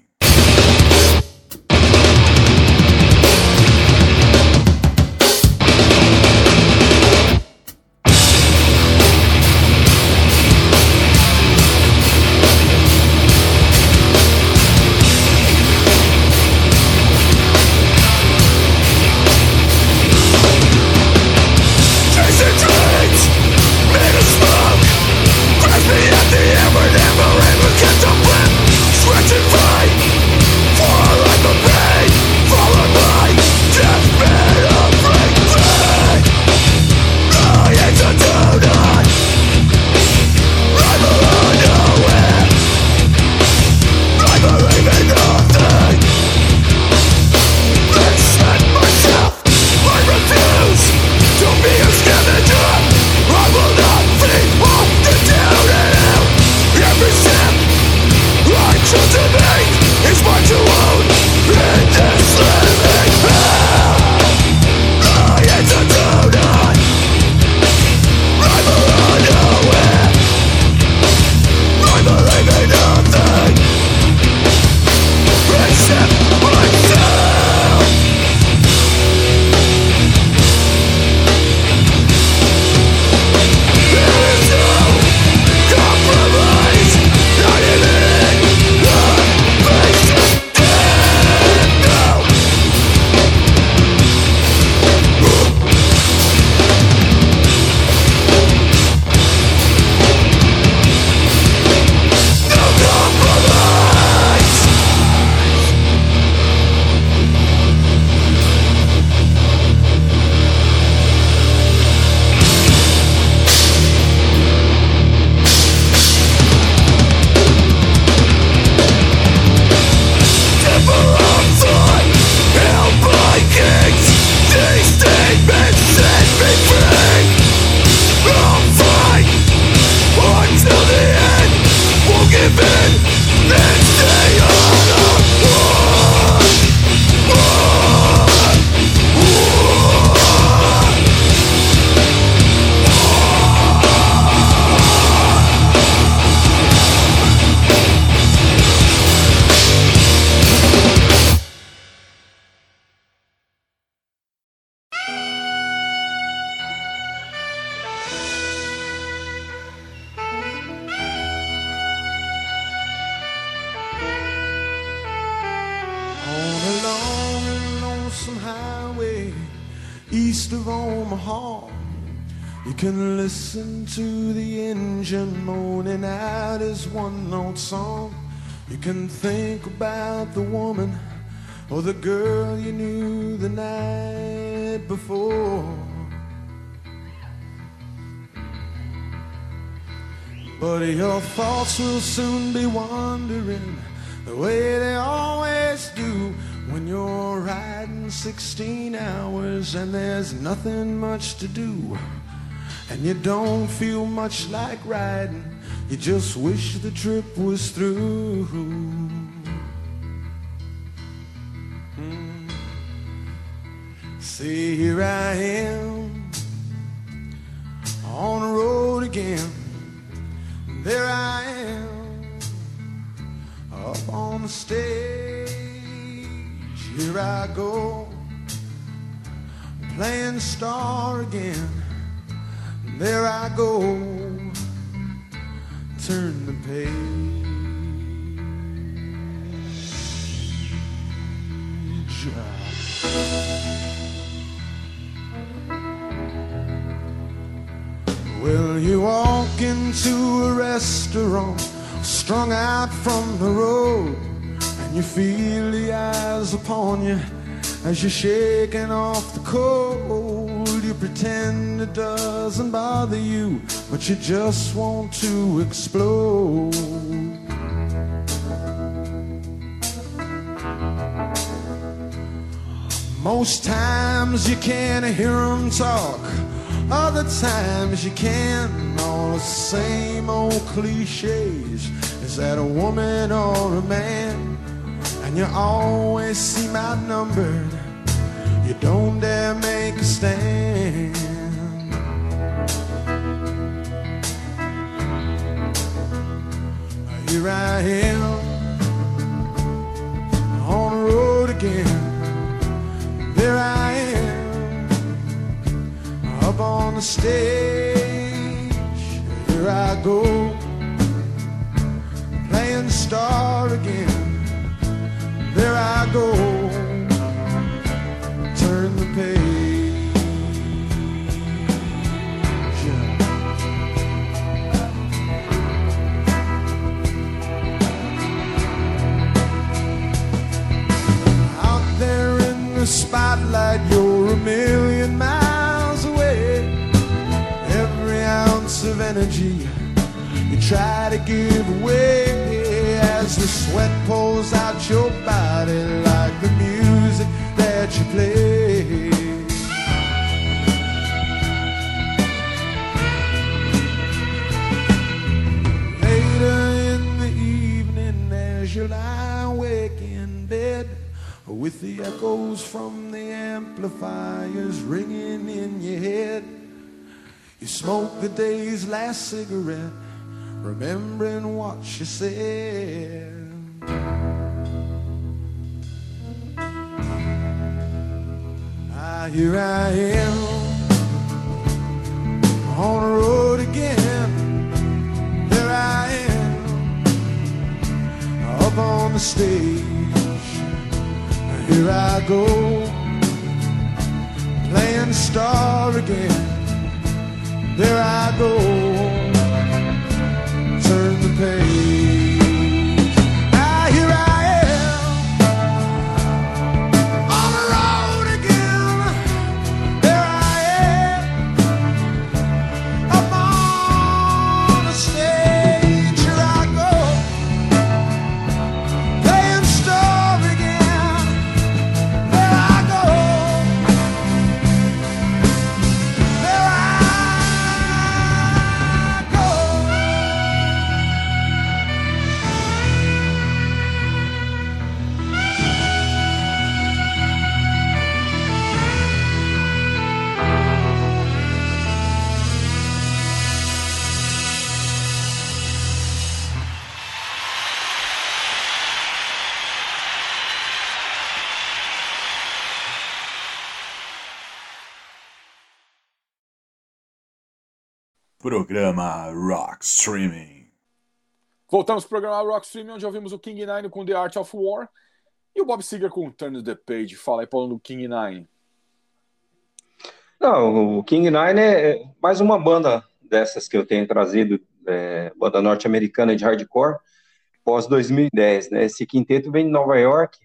Will soon be wandering the way they always do when you're riding 16 hours and there's nothing much to do. And you don't feel much like riding, you just wish the trip was through. Mm. See, here I am on the road again. There I am up on the stage. Here I go, playing star again. There I go, turn the page. Will you into a restaurant, strung out from the road, and you feel the eyes upon you as you're shaking off the cold. You pretend it doesn't bother you, but you just want to explode. Most times you can't hear them talk. Other times you can, the same old cliches. Is that a woman or a man? And you always seem outnumbered. You don't dare make a stand. Here I am on the road again. There I am up on the stage. Here I go, playing star again. There I go, turn the page. Out there in the spotlight, you're a million miles energy you try to give away as the sweat pulls out your body like the music that you play. Later in the evening, as you lie awake in bed, with the echoes from the amplifiers ringing in your head, you smoke the day's last cigarette, remembering what you said. Ah, here I am on the road again. There I am up on the stage. Here I go, playing the star again. There I go, turn the page. Programa Rock Streaming. Voltamos pro programa Rock Stream, onde ouvimos o King Nine com The Art of War e o Bob Seger com Turn the Page. Fala aí, Paulo, do King Nine. Não, o King Nine é mais uma banda dessas que eu tenho trazido, é, banda norte-americana de hardcore, pós 2010, né? Esse quinteto vem de Nova York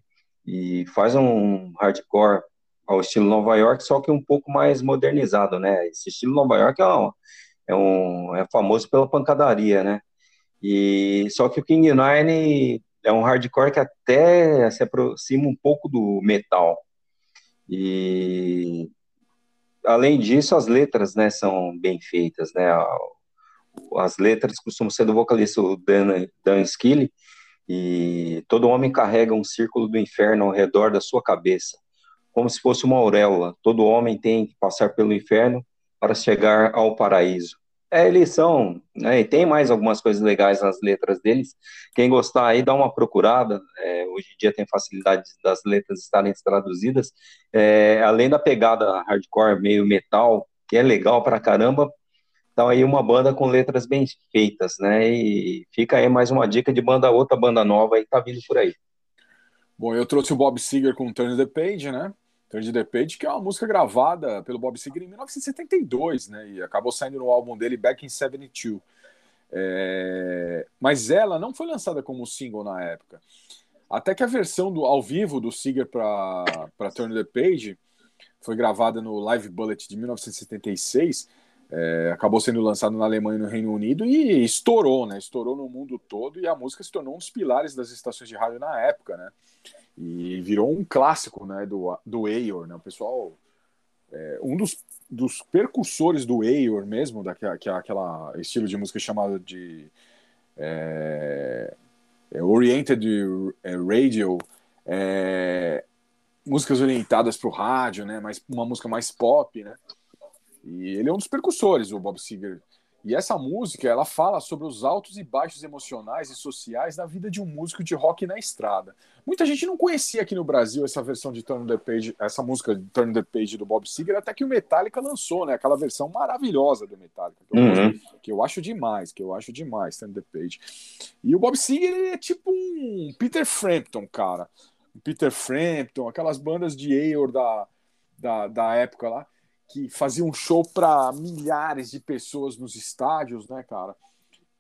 e faz um hardcore ao estilo Nova York, só que um pouco mais modernizado, né? Esse estilo Nova York é, um, é, um, é famoso pela pancadaria, né? E só que o King Nine é um hardcore que até se aproxima um pouco do metal. E além disso, as letras, né, são bem feitas, né? As letras costumam ser do vocalista Dan, Dan Skilly, e todo homem carrega um círculo do inferno ao redor da sua cabeça, como se fosse uma auréola. Todo homem tem que passar pelo inferno para chegar ao paraíso. É, eles são, né, e tem mais algumas coisas legais nas letras deles. Quem gostar aí, dá uma procurada. É, hoje em dia tem facilidade das letras estarem traduzidas. É, além da pegada hardcore, meio metal, que é legal pra caramba, então aí uma banda com letras bem feitas, né? E fica aí mais uma dica de banda, outra banda nova aí que tá vindo por aí. Bom, eu trouxe o Bob Seger com Turn the Page, né? Turn the Page, que é uma música gravada pelo Bob Seger em 1972, né? E acabou saindo no álbum dele Back in 72. É... Mas ela não foi lançada como single na época. Até que a versão do ao vivo do Seger para Turn the Page foi gravada no Live Bullet de 1976. É, acabou sendo lançado na Alemanha e no Reino Unido e estourou, né? Estourou no mundo todo e a música se tornou um dos pilares das estações de rádio na época, né? E virou um clássico, né? Do, do Eeyore, né? O pessoal, é, um dos, dos percussores do Eeyore mesmo, daquela que é aquela estilo de música chamado de é, é, Oriented Radio, é, músicas orientadas para o rádio, né? Mas uma música mais pop, né? E ele é um dos percussores, o Bob Seger. E essa música, ela fala sobre os altos e baixos emocionais e sociais da vida de um músico de rock na estrada. Muita gente não conhecia aqui no Brasil essa versão de Turn the Page, essa música de Turn the Page do Bob Seger, até que o Metallica lançou, né? Aquela versão maravilhosa do Metallica, que eu, Uhum. gosto, que eu acho demais, que eu acho demais, Turn the Page. E o Bob Seger é tipo um Peter Frampton, cara. Peter Frampton, aquelas bandas de Eeyore da, da, da época lá que fazia um show para milhares de pessoas nos estádios, né, cara?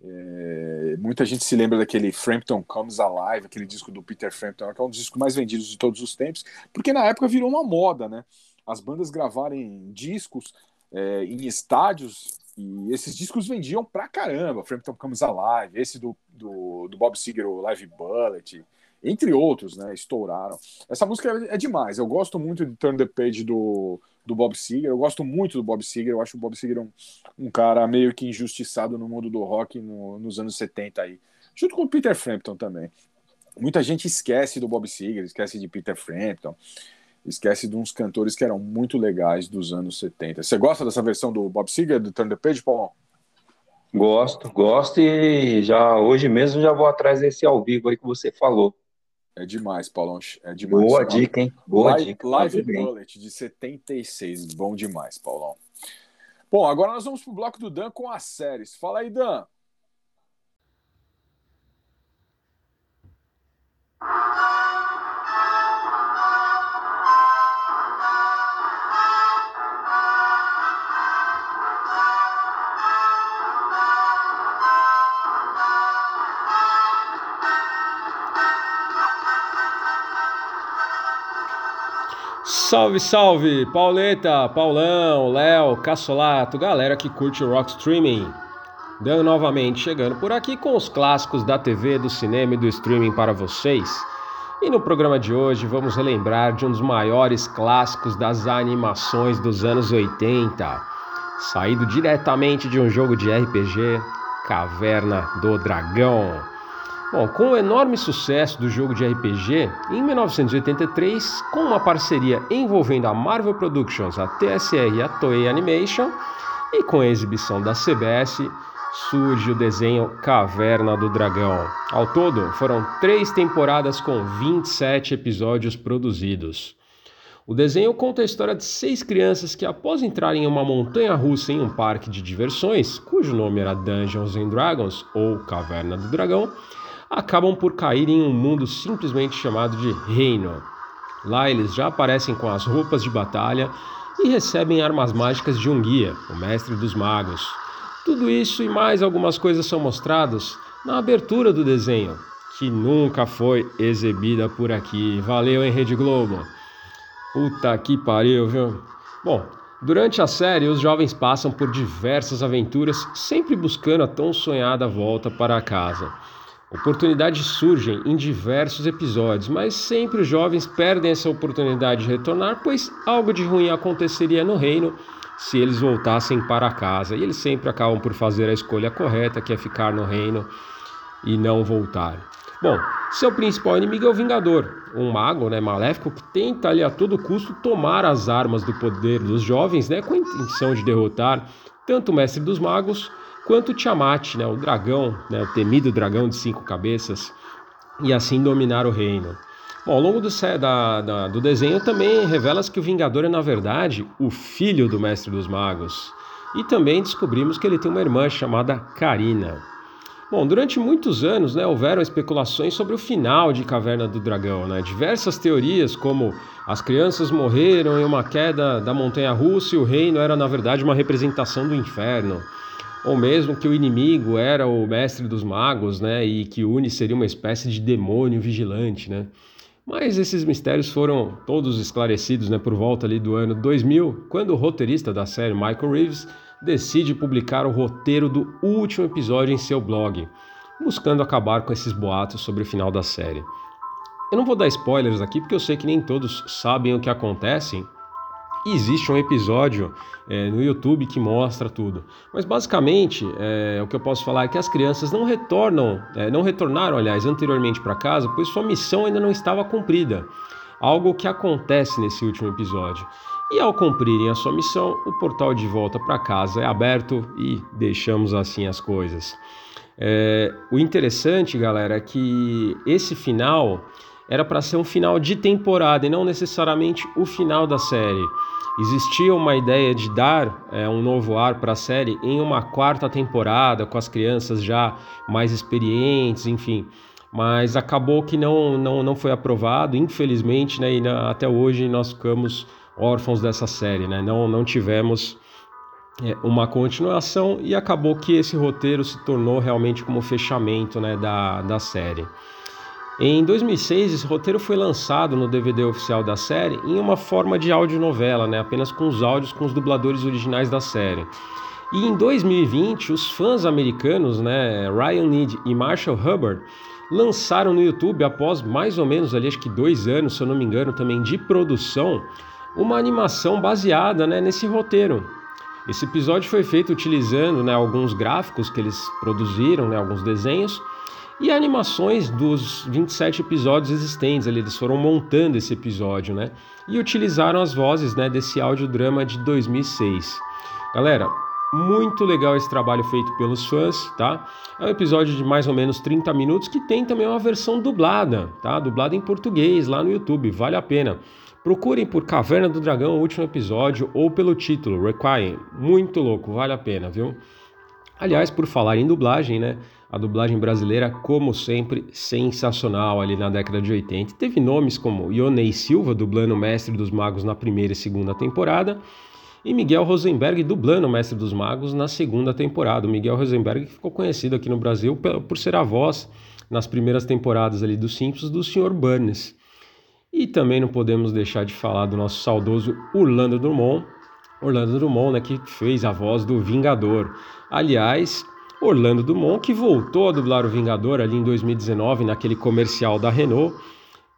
É, muita gente se lembra daquele Frampton Comes Alive, aquele disco do Peter Frampton, que é um dos discos mais vendidos de todos os tempos, porque na época virou uma moda, né? As bandas gravarem discos é, em estádios e esses discos vendiam pra caramba. Frampton Comes Alive, esse do, do, do Bob Seger, o Live Bullet, entre outros, né? Estouraram. Essa música é, é demais. Eu gosto muito de Turn the Page do, do Bob Seger. Eu gosto muito do Bob Seger. Eu acho o Bob Seger um, um cara meio que injustiçado no mundo do rock no- nos anos 70 aí. Junto com o Peter Frampton também. Muita gente esquece do Bob Seger, esquece de Peter Frampton, esquece de uns cantores que eram muito legais dos anos 70. Você gosta dessa versão do Bob Seger, do Turn the Page, Paulão? Gosto, gosto e já hoje mesmo já vou atrás desse ao vivo aí que você falou. É demais, Paulão. É demais. Boa dica, hein? Boa Live, dica. Live. Bullet de 76. Bom demais, Paulão. Bom, agora nós vamos pro bloco do Dan com as séries. Fala aí, Dan. Salve, salve! Pauleta, Paulão, Léo, Cassolato, galera que curte o rock streaming. Dan novamente chegando por aqui com os clássicos da TV, do cinema e do streaming para vocês. E no programa de hoje vamos relembrar de um dos maiores clássicos das animações dos anos 80, saído diretamente de um jogo de RPG, Caverna do Dragão. Bom, com o enorme sucesso do jogo de RPG, em 1983, com uma parceria envolvendo a Marvel Productions, a TSR e a Toei Animation, e com a exibição da CBS, surge o desenho Caverna do Dragão. Ao todo, foram três temporadas com 27 episódios produzidos. O desenho conta a história de seis crianças que, após entrarem em uma montanha russa em um parque de diversões, cujo nome era Dungeons and Dragons ou Caverna do Dragão, acabam por cair em um mundo simplesmente chamado de Reino. Lá eles já aparecem com as roupas de batalha e recebem armas mágicas de um guia, o Mestre dos Magos. Tudo isso e mais algumas coisas são mostrados na abertura do desenho, que nunca foi exibida por aqui. Valeu, hein, Rede Globo? Puta que pariu, viu? Bom, durante a série, os jovens passam por diversas aventuras, sempre buscando a tão sonhada volta para casa. Oportunidades surgem em diversos episódios, mas sempre os jovens perdem essa oportunidade de retornar, pois algo de ruim aconteceria no reino se eles voltassem para casa. E eles sempre acabam por fazer a escolha correta, que é ficar no reino e não voltar. Bom, seu principal inimigo é o Vingador, um mago né, maléfico que tenta ali a todo custo tomar as armas do poder dos jovens, né, com a intenção de derrotar tanto o Mestre dos Magos quanto Tiamat, né, o dragão, né, o temido dragão de cinco cabeças, e assim dominar o reino. Bom, ao longo do, da, da, do desenho também revela-se que o Vingador é, na verdade, o filho do Mestre dos Magos. E também descobrimos que ele tem uma irmã chamada Karina. Bom, durante muitos anos né, houveram especulações sobre o final de Caverna do Dragão. Né? Diversas teorias, como as crianças morreram em uma queda da montanha russa e o reino era, na verdade, uma representação do inferno. Ou mesmo que o inimigo era o mestre dos magos, né? E que Uni seria uma espécie de demônio vigilante, né? Mas esses mistérios foram todos esclarecidos né, por volta ali do ano 2000, quando o roteirista da série, Michael Reeves, decide publicar o roteiro do último episódio em seu blog, buscando acabar com esses boatos sobre o final da série. Eu não vou dar spoilers aqui porque eu sei que nem todos sabem o que acontece. Existe um episódio é, no YouTube que mostra tudo. Mas basicamente, é, o que eu posso falar é que as crianças não retornam, é, não retornaram, aliás, anteriormente para casa, pois sua missão ainda não estava cumprida. Algo que acontece nesse último episódio. E ao cumprirem a sua missão, o portal de volta para casa é aberto e deixamos assim as coisas. É, o interessante, galera, é que esse final era para ser um final de temporada e não necessariamente o final da série. Existia uma ideia de dar é, um novo ar para a série em uma quarta temporada, com as crianças já mais experientes, enfim. Mas acabou que não, não, não foi aprovado, infelizmente, né, e na, até hoje nós ficamos órfãos dessa série. Né? Não, não tivemos é, uma continuação e acabou que esse roteiro se tornou realmente como fechamento né, da, da série. Em 2006, esse roteiro foi lançado no DVD oficial da série em uma forma de audionovela, né, apenas com os áudios com os dubladores originais da série. E em 2020, os fãs americanos, né, Ryan Need e Marshall Hubbard, lançaram no YouTube, após mais ou menos ali, acho que dois anos, se eu não me engano, também de produção, uma animação baseada né, nesse roteiro. Esse episódio foi feito utilizando né, alguns gráficos que eles produziram, né, alguns desenhos, e animações dos 27 episódios existentes ali, eles foram montando esse episódio, né? E utilizaram as vozes, né, desse audiodrama de 2006. Galera, muito legal esse trabalho feito pelos fãs, tá? É um episódio de mais ou menos 30 minutos que tem também uma versão dublada, tá? Dublada em português lá no YouTube, vale a pena. Procurem por Caverna do Dragão, o último episódio, ou pelo título, Requiem. Muito louco, vale a pena, viu? Aliás, por falar em dublagem, né? A dublagem brasileira, como sempre, sensacional ali na década de 80. Teve nomes como Ionei Silva dublando Mestre dos Magos na primeira e segunda temporada, e Miguel Rosenberg dublando Mestre dos Magos na segunda temporada. O Miguel Rosenberg ficou conhecido aqui no Brasil por ser a voz nas primeiras temporadas ali dos Simpsons do Sr. Burns. E também não podemos deixar de falar do nosso saudoso Orlando Drummond, Orlando Drummond, né, que fez a voz do Vingador. Aliás, Orlando Dumont, que voltou a dublar o Vingador ali em 2019, naquele comercial da Renault,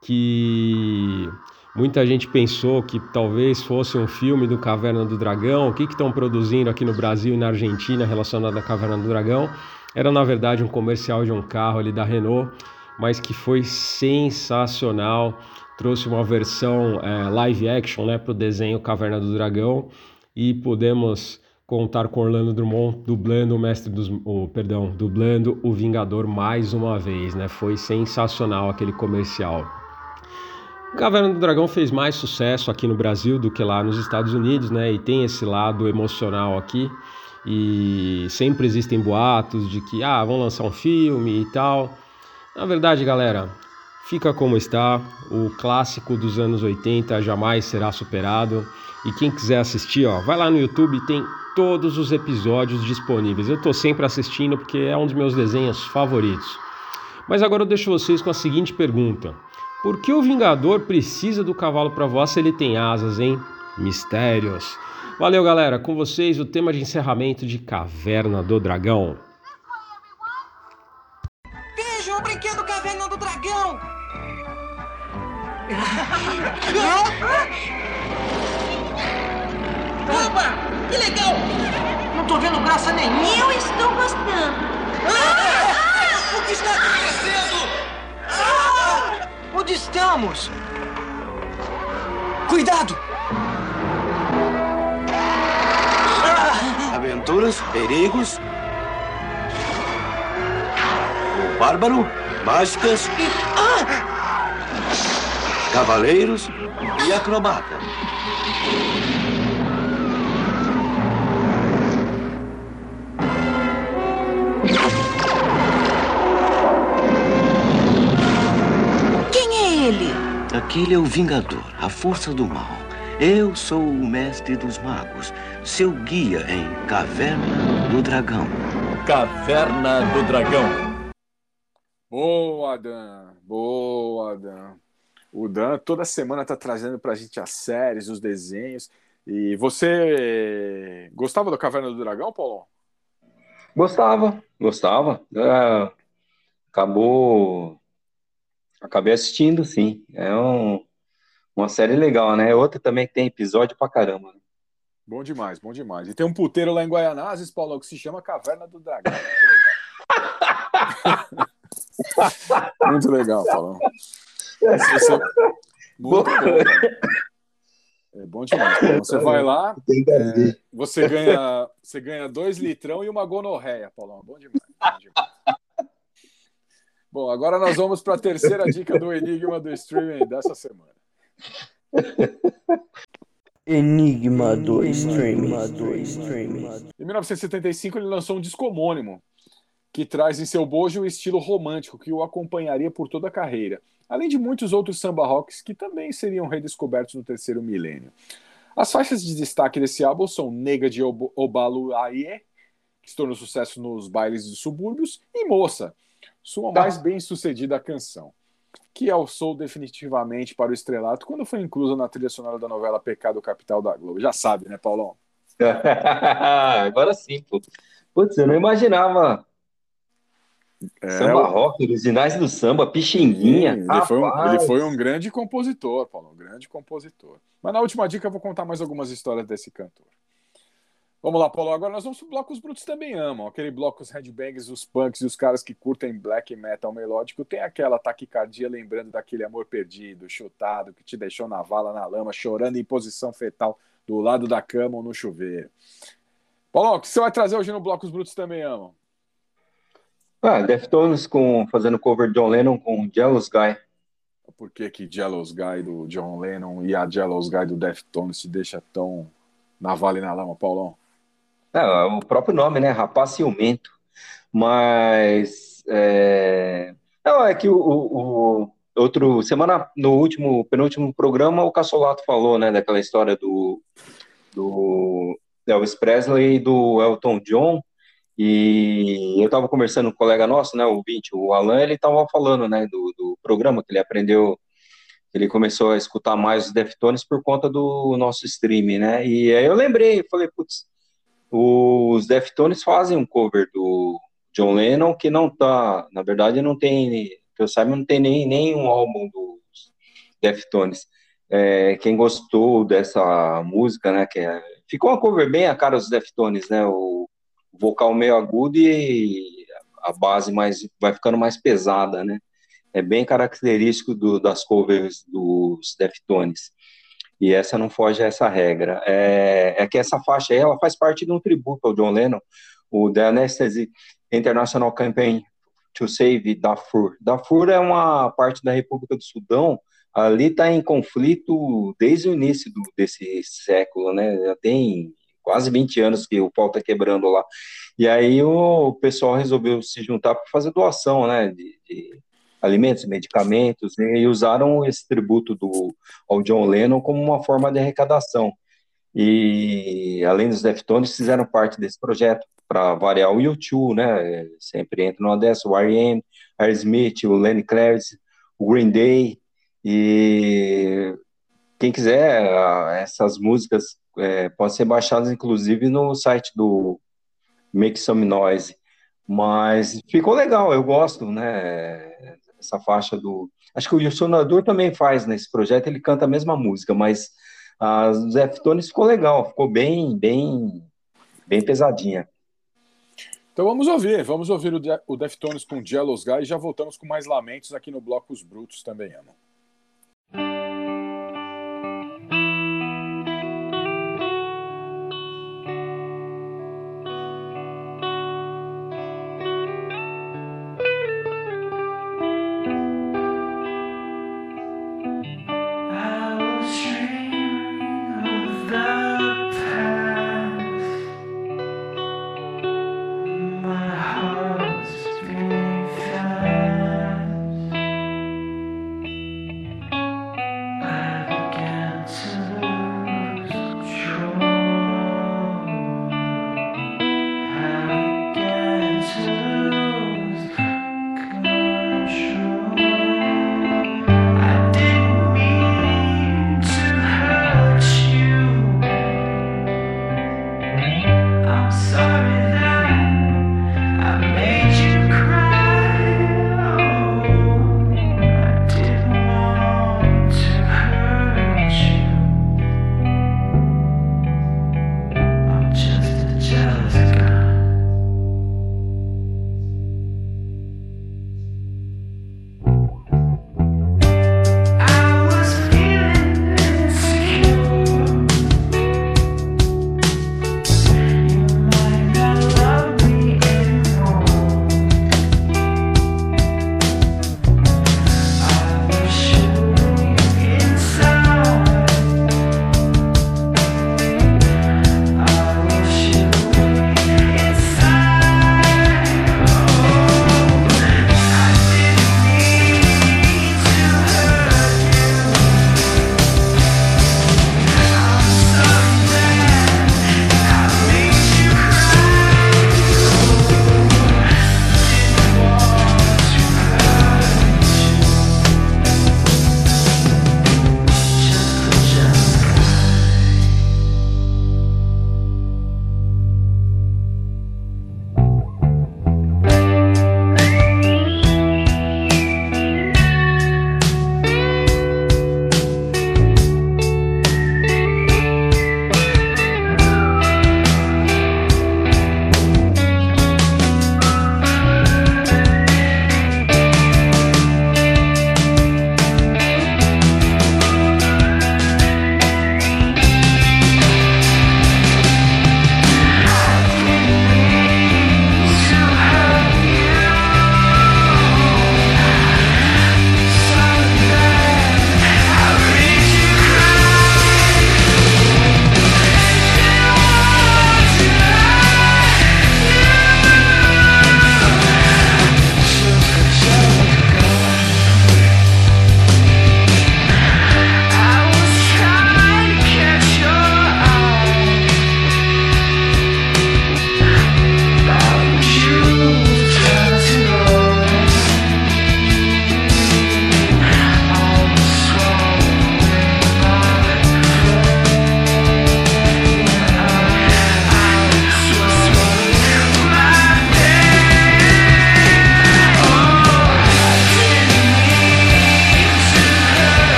que muita gente pensou que talvez fosse um filme do Caverna do Dragão. O que estão produzindo aqui no Brasil e na Argentina relacionado à Caverna do Dragão? Era na verdade um comercial de um carro ali da Renault, mas que foi sensacional. Trouxe uma versão é, live action né, para o desenho Caverna do Dragão e podemos contar com Orlando Drummond dublando o mestre dos, oh, perdão, dublando o Vingador mais uma vez, né? Foi sensacional aquele comercial. Caverna do Dragão fez mais sucesso aqui no Brasil do que lá nos Estados Unidos, né? E tem esse lado emocional aqui. E sempre existem boatos de que ah, vão lançar um filme e tal. Na verdade, galera, fica como está. O clássico dos anos 80 jamais será superado. E quem quiser assistir, ó, vai lá no YouTube, tem todos os episódios disponíveis. Eu estou sempre assistindo porque é um dos meus desenhos favoritos. Mas agora eu deixo vocês com a seguinte pergunta: Por que o Vingador precisa do cavalo para voar se ele tem asas, hein? Mistérios. Valeu, galera. Com vocês o tema de encerramento de Caverna do Dragão. Vejam o brinquedo Caverna do Dragão! Opa! Que legal! Vendo graça nenhuma! Eu estou gostando! Ah! O que está acontecendo? Ah! Onde estamos? Cuidado! Aventuras, perigos Bárbaro, mágicas, cavaleiros e acrobata. Aquele é o Vingador, a força do mal. Eu sou o mestre dos magos, seu guia em Caverna do Dragão. Caverna do Dragão. Boa, Dan. Boa, Dan. O Dan toda semana tá trazendo pra gente as séries, os desenhos. E você gostava do Caverna do Dragão, Paulo? Gostava, gostava. É, acabou. Acabei assistindo, sim. É um- uma série legal, né? Outra também que tem episódio pra caramba. né? Bom demais, bom demais. E tem um puteiro lá em Guaianazes, Paulo, que se chama Caverna do Dragão. Muito legal, Paulo. Se você- Muito bom. É bom demais. Paulo. Você vai lá, é, você ganha, você ganha dois litrão e uma gonorreia, Paulão. Bom demais. Bom, demais. Bom, agora nós vamos para a terceira dica do Enigma do Streaming dessa semana. Enigma do Streaming. Em 1975, ele lançou um disco homônimo, que traz em seu bojo o estilo romântico que o acompanharia por toda a carreira, além de muitos outros samba rocks que também seriam redescobertos no terceiro milênio. As faixas de destaque desse álbum são Nega de Ob- Obaluaie, que se tornou sucesso nos bailes dos subúrbios, e Moça, sua mais bem-sucedida canção, que alçou definitivamente para o estrelato quando foi inclusa na trilha sonora da novela Pecado Capital da Globo. Já sabe, né, Paulão? Agora sim, pô. Putz, eu não imaginava. É, samba o- rock, originais do samba, Pixinguinha. Sim, ele, foi um, ele foi um grande compositor, Paulo, um grande compositor. Mas na última dica eu vou contar mais algumas histórias desse cantor. Vamos lá, Paulo. Agora nós vamos pro bloco Os Brutos Também Amam. Aquele bloco os headbangs, os punks e os caras que curtem black metal melódico. Tem aquela taquicardia lembrando daquele amor perdido, chutado, que te deixou na vala, na lama, chorando em posição fetal do lado da cama ou no chuveiro. Paulo, o que você vai trazer hoje no bloco Os Brutos Também Amam? Ah, Deftones com, fazendo cover de John Lennon com Jealous Guy. Por que que Jealous Guy do John Lennon e a Jealous Guy do Deftones te deixa tão na vala e na lama, Paulão? É, o próprio nome, né? Rapaz ciumento. Mas é... Não, é que o, o- outro semana no último penúltimo programa o Cassolato falou, né, daquela história do do Elvis Presley e do Elton John. E eu estava conversando com um colega nosso, né, o ouvinte, o Alan, ele estava falando, né, do, do programa que ele aprendeu, ele começou a escutar mais os Deftones por conta do nosso stream, né? E aí eu lembrei, falei, putz, os Deftones fazem um cover do John Lennon que não tá, na verdade não tem, que eu saiba, não tem nem nenhum álbum dos Deftones. É, quem gostou dessa música, né, que é, ficou uma cover bem a cara dos Deftones, né, o vocal meio agudo e a base mais, vai ficando mais pesada, né, é bem característico do, das covers dos Deftones. E essa não foge a essa regra. É, é que essa faixa aí, ela faz parte de um tributo ao John Lennon, o The Anesthesia International Campaign to Save Darfur. Darfur é uma parte da República do Sudão, ali está em conflito desde o início do, desse século, né? Já tem quase 20 anos que o pau está quebrando lá. E aí o pessoal resolveu se juntar para fazer doação, né? De, de alimentos, medicamentos, né, e usaram esse tributo do, ao John Lennon como uma forma de arrecadação. E além dos Deftones, fizeram parte desse projeto para variar o U2, né? Sempre entra numa dessa, o R.E.M., Aerosmith, o Lenny Kravitz, o Green Day, e quem quiser, essas músicas é, podem ser baixadas, inclusive, no site do Make Some Noise. Mas ficou legal, eu gosto, né? Essa faixa do. Acho que o Sonador também faz nesse projeto, ele canta a mesma música, mas a dos Deftones ficou legal, ficou bem, bem, bem pesadinha. Então vamos ouvir, vamos ouvir o, De o Deftones com Jealous Guy e já voltamos com mais lamentos aqui no bloco Os Brutos Também Amam.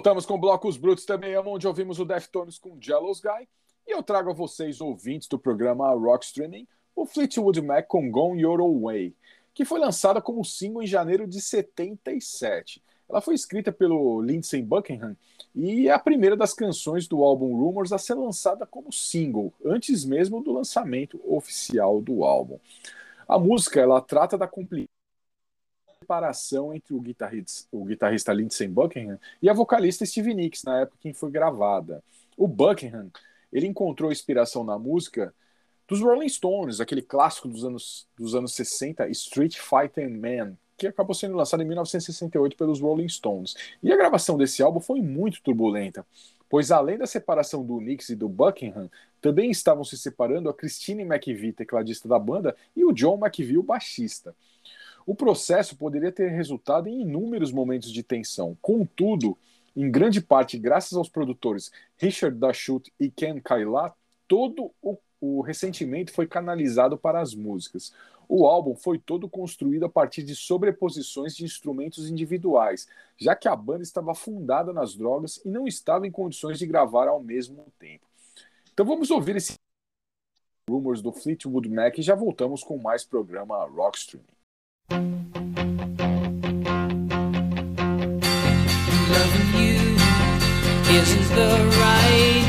Voltamos com Blocos Brutos também, onde ouvimos o Deftones com Jealous Guy. E eu trago a vocês, ouvintes do programa Rock Streaming, o Fleetwood Mac com Gone Your Way, que foi lançada como single em janeiro de 77. Ela foi escrita pelo Lindsey Buckingham e é a primeira das canções do álbum Rumors a ser lançada como single, antes mesmo do lançamento oficial do álbum. A música ela trata da complicada separação entre o guitarrista, o guitarrista Lindsey Buckingham e a vocalista Stevie Nicks, na época em que foi gravada. O Buckingham ele encontrou inspiração na música dos Rolling Stones, aquele clássico dos anos, dos anos 60, Street Fighting Man, que acabou sendo lançado em 1968 pelos Rolling Stones. E a gravação desse álbum foi muito turbulenta, pois além da separação do Nicks e do Buckingham, também estavam se separando a Christine McVie, tecladista da banda, e o John McVie, o baixista. O processo poderia ter resultado em inúmeros momentos de tensão. Contudo, em grande parte graças aos produtores Richard Dashut e Ken Kailat, todo o, o ressentimento foi canalizado para as músicas. O álbum foi todo construído a partir de sobreposições de instrumentos individuais, já que a banda estava fundada nas drogas e não estava em condições de gravar ao mesmo tempo. Então vamos ouvir esse Rumors do Fleetwood Mac e já voltamos com mais programa Rockstream. Loving you isn't the right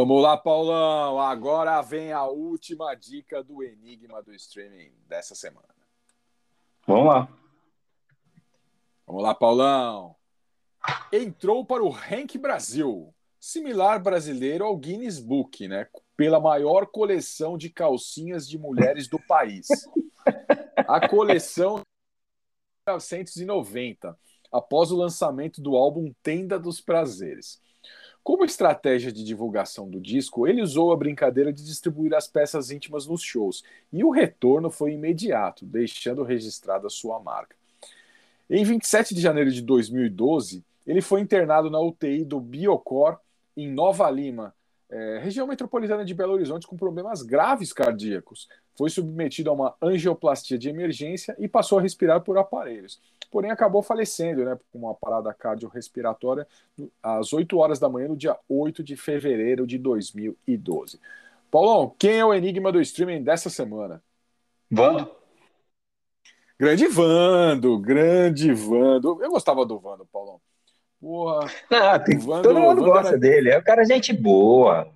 Vamos lá, Paulão. Agora vem a última dica do Enigma do Streaming dessa semana. Vamos lá. Vamos lá, Paulão. Entrou para o Rank Brasil, similar brasileiro ao Guinness Book, né? Pela maior coleção de calcinhas de mulheres do país. A coleção de 1990, após o lançamento do álbum Tenda dos Prazeres. Como estratégia de divulgação do disco, ele usou a brincadeira de distribuir as peças íntimas nos shows, e o retorno foi imediato, deixando registrada sua marca. Em 27 de janeiro de 2012, ele foi internado na UTI do Biocor, em Nova Lima, eh, região metropolitana de Belo Horizonte, com problemas graves cardíacos. Foi submetido a uma angioplastia de emergência e passou a respirar por aparelhos. Porém, acabou falecendo, né, com uma parada cardiorrespiratória às 8 horas da manhã, no dia 8 de fevereiro de 2012. Paulão, quem é o enigma do streaming dessa semana? Vando. Grande Vando, grande Vando. Eu gostava do Vando, Paulão. Porra. Ah, tem, o Vando- todo o mundo Vando gosta era dele. É um cara gente boa.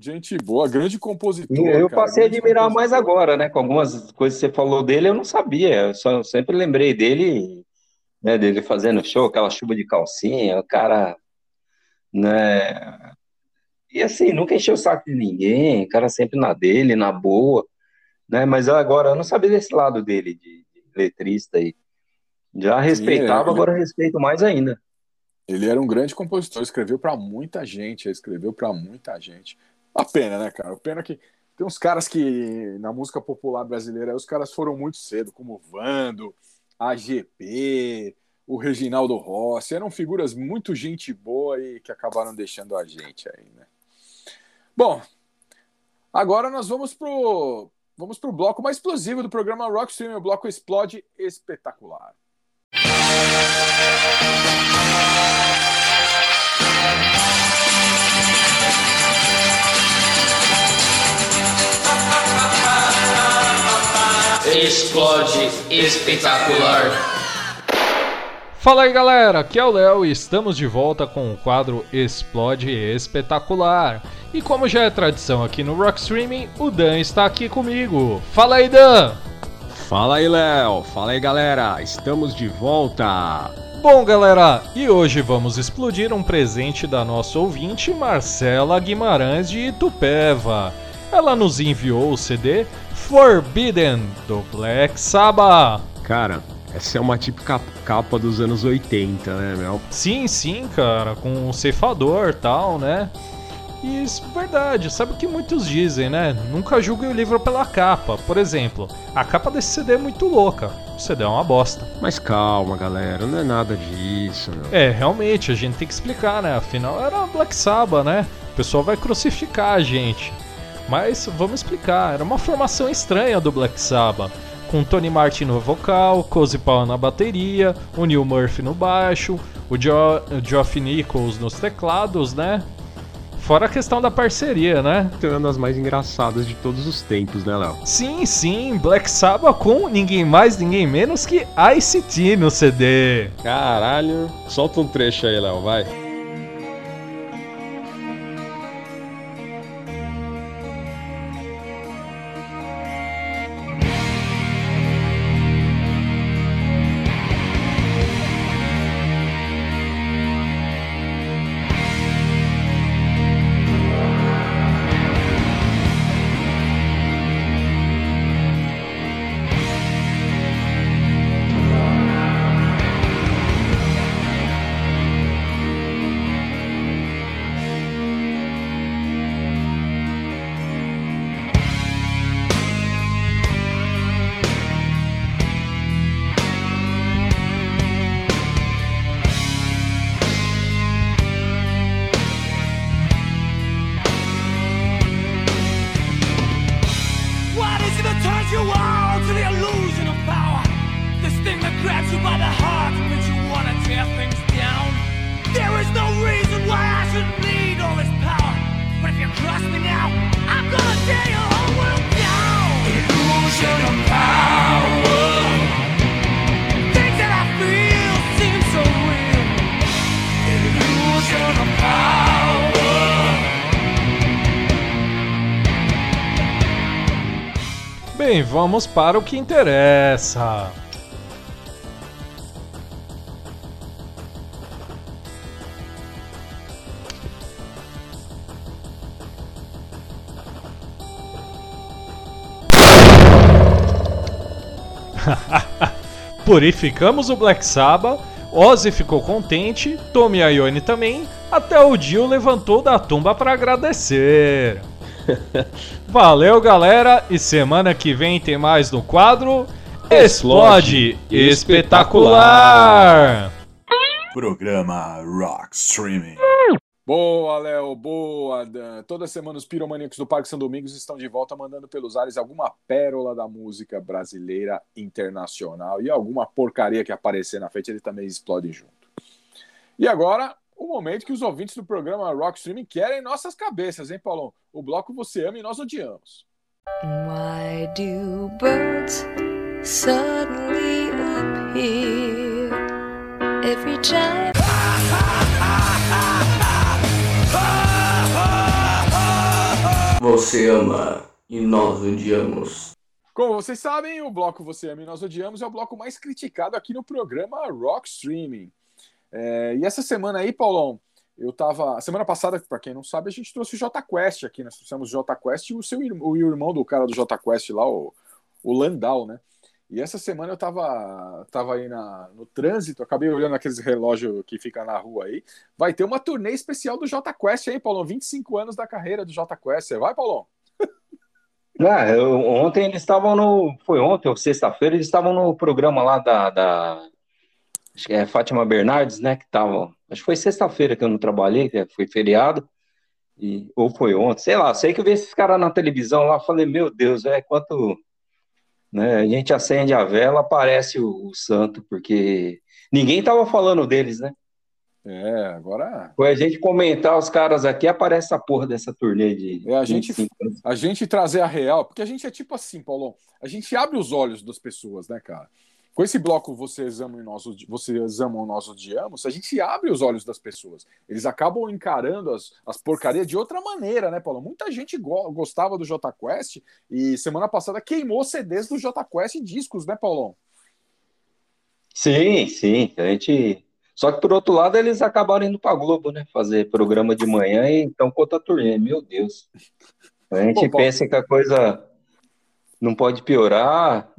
Gente boa, grande compositor. Eu cara, passei a admirar mais agora, né? Com algumas coisas que você falou dele, eu não sabia. Eu só sempre lembrei dele, né? Dele fazendo show, aquela chuva de calcinha, o cara, né? E assim, nunca encheu o saco de ninguém, o cara sempre na dele, na boa, né? Mas agora eu não sabia desse lado dele, de, de letrista aí. Já respeitava, é. agora eu respeito mais ainda. Ele era um grande compositor, escreveu pra muita gente, escreveu pra muita gente. A pena, né, cara? A pena que tem uns caras que na música popular brasileira, os caras foram muito cedo, como Vando, AGP, o Reginaldo Rossi, eram figuras muito gente boa e que acabaram deixando a gente aí, né? Bom, agora nós vamos pro vamos pro bloco mais explosivo do programa Rockstream, o bloco Explode Espetacular. Explode espetacular. Fala aí galera, aqui é o Léo e estamos de volta com o quadro Explode Espetacular. E como já é tradição aqui no Rock Streaming, o Dan está aqui comigo. Fala aí Dan! Fala aí, Léo. Fala aí, galera. Estamos de volta. Bom galera, e hoje vamos explodir um presente da nossa ouvinte Marcela Guimarães de Itupeva. Ela nos enviou o CD Forbidden do Black Sabbath. Cara, essa é uma típica capa dos anos 80, né, meu? Sim, sim, cara, com o ceifador tal, né? E isso é verdade, sabe o que muitos dizem, né? Nunca julgue o livro pela capa. Por exemplo, a capa desse CD é muito louca. O CD é uma bosta. Mas calma, galera, não é nada disso, meu. É, realmente, a gente tem que explicar, né? Afinal, era Black Sabbath, né? O pessoal vai crucificar a gente. Mas vamos explicar, era uma formação estranha do Black Sabbath. Com Tony Martin no vocal, Cozy Powell na bateria, o Neil Murphy no baixo, o, jo o Geoff Nichols nos teclados, né? Fora a questão da parceria, né? Tem uma das mais engraçadas de todos os tempos, né, Léo? Sim, sim, Black Sabbath com ninguém mais, ninguém menos que ICT no CD. Caralho. Solta um trecho aí, Léo, vai. Vamos para o que interessa. Purificamos o Black Sabbath, Ozzy ficou contente, Tommy Ione também, até o Dio levantou da tumba para agradecer. Valeu, galera, e semana que vem tem mais no quadro Explode Espetacular! Programa Rock Streaming. Boa, Léo, boa, Dan. Toda semana os piromaníacos do Parque São Domingos estão de volta mandando pelos ares alguma pérola da música brasileira internacional e alguma porcaria que aparecer na frente, ele também explode junto. E agora, o momento que os ouvintes do programa Rock Streaming querem nossas cabeças, hein, Paulão? O bloco Você Ama e Nós Odiamos. Why do birds suddenly appear every time? Você ama e nós odiamos. Como vocês sabem, o bloco Você Ama e Nós Odiamos é o bloco mais criticado aqui no programa Rock Streaming. É, e essa semana aí, Paulão, eu tava. Semana passada, para quem não sabe, a gente trouxe o J Quest aqui. Nós trouxemos o J Quest e o, seu, o irmão do cara do J Quest lá, o, o Landau, né? E essa semana eu tava, tava aí na, no trânsito, acabei olhando aqueles relógios que fica na rua aí. Vai ter uma turnê especial do J Quest aí, Paulão. 25 anos da carreira do J Quest. Vai, Paulão? Ah, eu- ontem eles estavam no. Foi ontem ou sexta-feira, eles estavam no programa lá da, da. Acho que é Fátima Bernardes, né? Que estavam. Acho que foi sexta-feira que eu não trabalhei, que foi feriado. E, ou foi ontem, sei lá. Sei que eu vi esses caras na televisão lá, falei, meu Deus, é quanto. Né, a gente acende a vela, aparece o, o santo, porque ninguém tava falando deles, né? É, agora. Foi a gente comentar os caras aqui, aparece a porra dessa turnê de. É a gente, 25 anos. a gente trazer a real, porque a gente é tipo assim, Paulão. A gente abre os olhos das pessoas, né, cara? Com esse bloco Vocês Amam e Nós, Odi- Vocês Amam Nós Odiamos, a gente abre os olhos das pessoas. Eles acabam encarando as, as porcarias de outra maneira, né, Paulo? Muita gente go- gostava do J Quest e semana passada queimou CDs do J Quest em discos, né, Paulão? Sim, sim. A gente. Só que por outro lado, eles acabaram indo pra Globo, né? Fazer programa de manhã e então com outra turnê. Meu Deus. A gente Bom, Paulo- pensa que a coisa não pode piorar.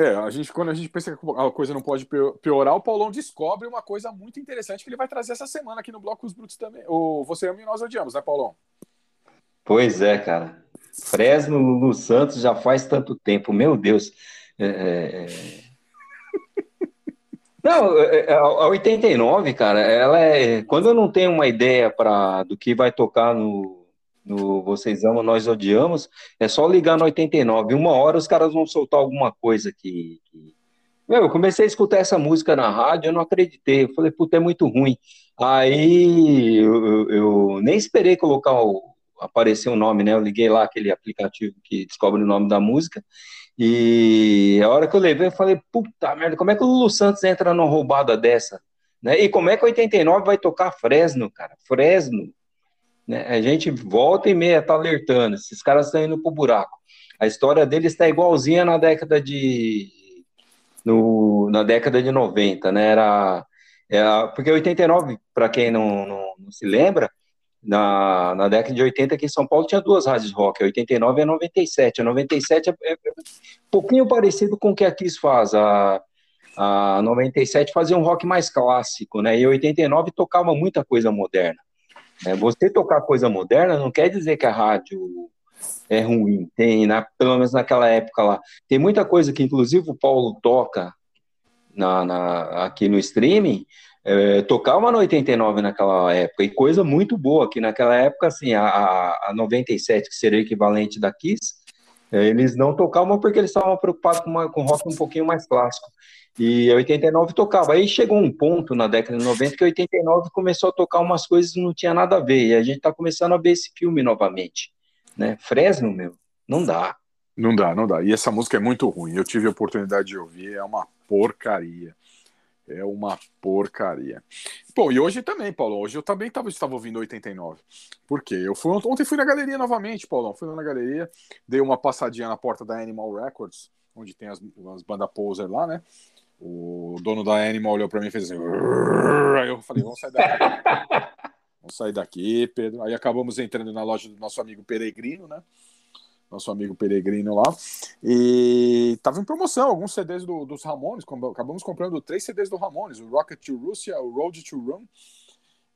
É, a gente, quando a gente pensa que a coisa não pode pio- piorar, o Paulão descobre uma coisa muito interessante que ele vai trazer essa semana aqui no Bloco Os Brutos também. O Você Ama e Nós Odiamos, né, Paulão? Pois é, cara. Fresno, Lulu Santos já faz tanto tempo. Meu Deus. É, é, é. Não, é, a 89, cara, ela é. Quando eu não tenho uma ideia pra, do que vai tocar no, no Vocês Amam, Nós Odiamos, é só ligar no 89. Uma hora os caras vão soltar alguma coisa que. que- Meu, eu comecei a escutar essa música na rádio, eu não acreditei. Eu falei, puta, é muito ruim. Aí eu, eu- nem esperei colocar o, aparecer o nome, né? Eu liguei lá aquele aplicativo que descobre o nome da música. E a hora que eu levei, eu falei, puta merda, como é que o Lulu Santos entra numa roubada dessa? Né? E como é que o 89 vai tocar Fresno, cara? Fresno. Né? A gente volta e meia tá alertando, esses caras estão indo pro buraco. A história deles está igualzinha na década de no, na década de 90, né? Era, era porque 89, para quem não, não, não se lembra, na, na década de 80 aqui em São Paulo tinha duas rádios rock, a 89 e a 97. A 97 é, é, é um pouquinho parecido com o que a Kiss faz. A, a 97 fazia um rock mais clássico, né? E a 89 tocava muita coisa moderna. Né? Você tocar coisa moderna não quer dizer que a rádio é ruim. Tem, na, pelo menos naquela época lá. Tem muita coisa que, inclusive, o Paulo toca na, na- aqui no streaming. é, tocava no 89 naquela época, e coisa muito boa, que naquela época, assim, a, a, a 97, que seria equivalente da Kiss, é, eles não tocavam porque eles estavam preocupados com, uma, com rock um pouquinho mais clássico. E a 89 tocava. Aí chegou um ponto na década de 90 que a 89 começou a tocar umas coisas que não tinha nada a ver. E a gente está começando a ver esse filme novamente. Né? Fresno, meu, não dá. Não dá, não dá. E essa música é muito ruim. Eu tive a oportunidade de ouvir, é uma porcaria. É uma porcaria. Bom, e hoje também, Paulo. Hoje eu também tava, estava ouvindo 89. Por quê? Eu fui, ontem fui na galeria novamente, Paulão. Fui na galeria, dei uma passadinha na porta da Animal Records, onde tem as, as bandas poser lá, né? O dono da Animal olhou pra mim e fez assim. Aí eu falei, vamos sair daqui. vamos sair daqui, Pedro. Aí acabamos entrando na loja do nosso amigo Peregrino, né? Nosso amigo Peregrino lá. E tava em promoção alguns CDs do- dos Ramones. Acabamos comprando três CDs do Ramones: o Rocket to Russia, o Road to Run.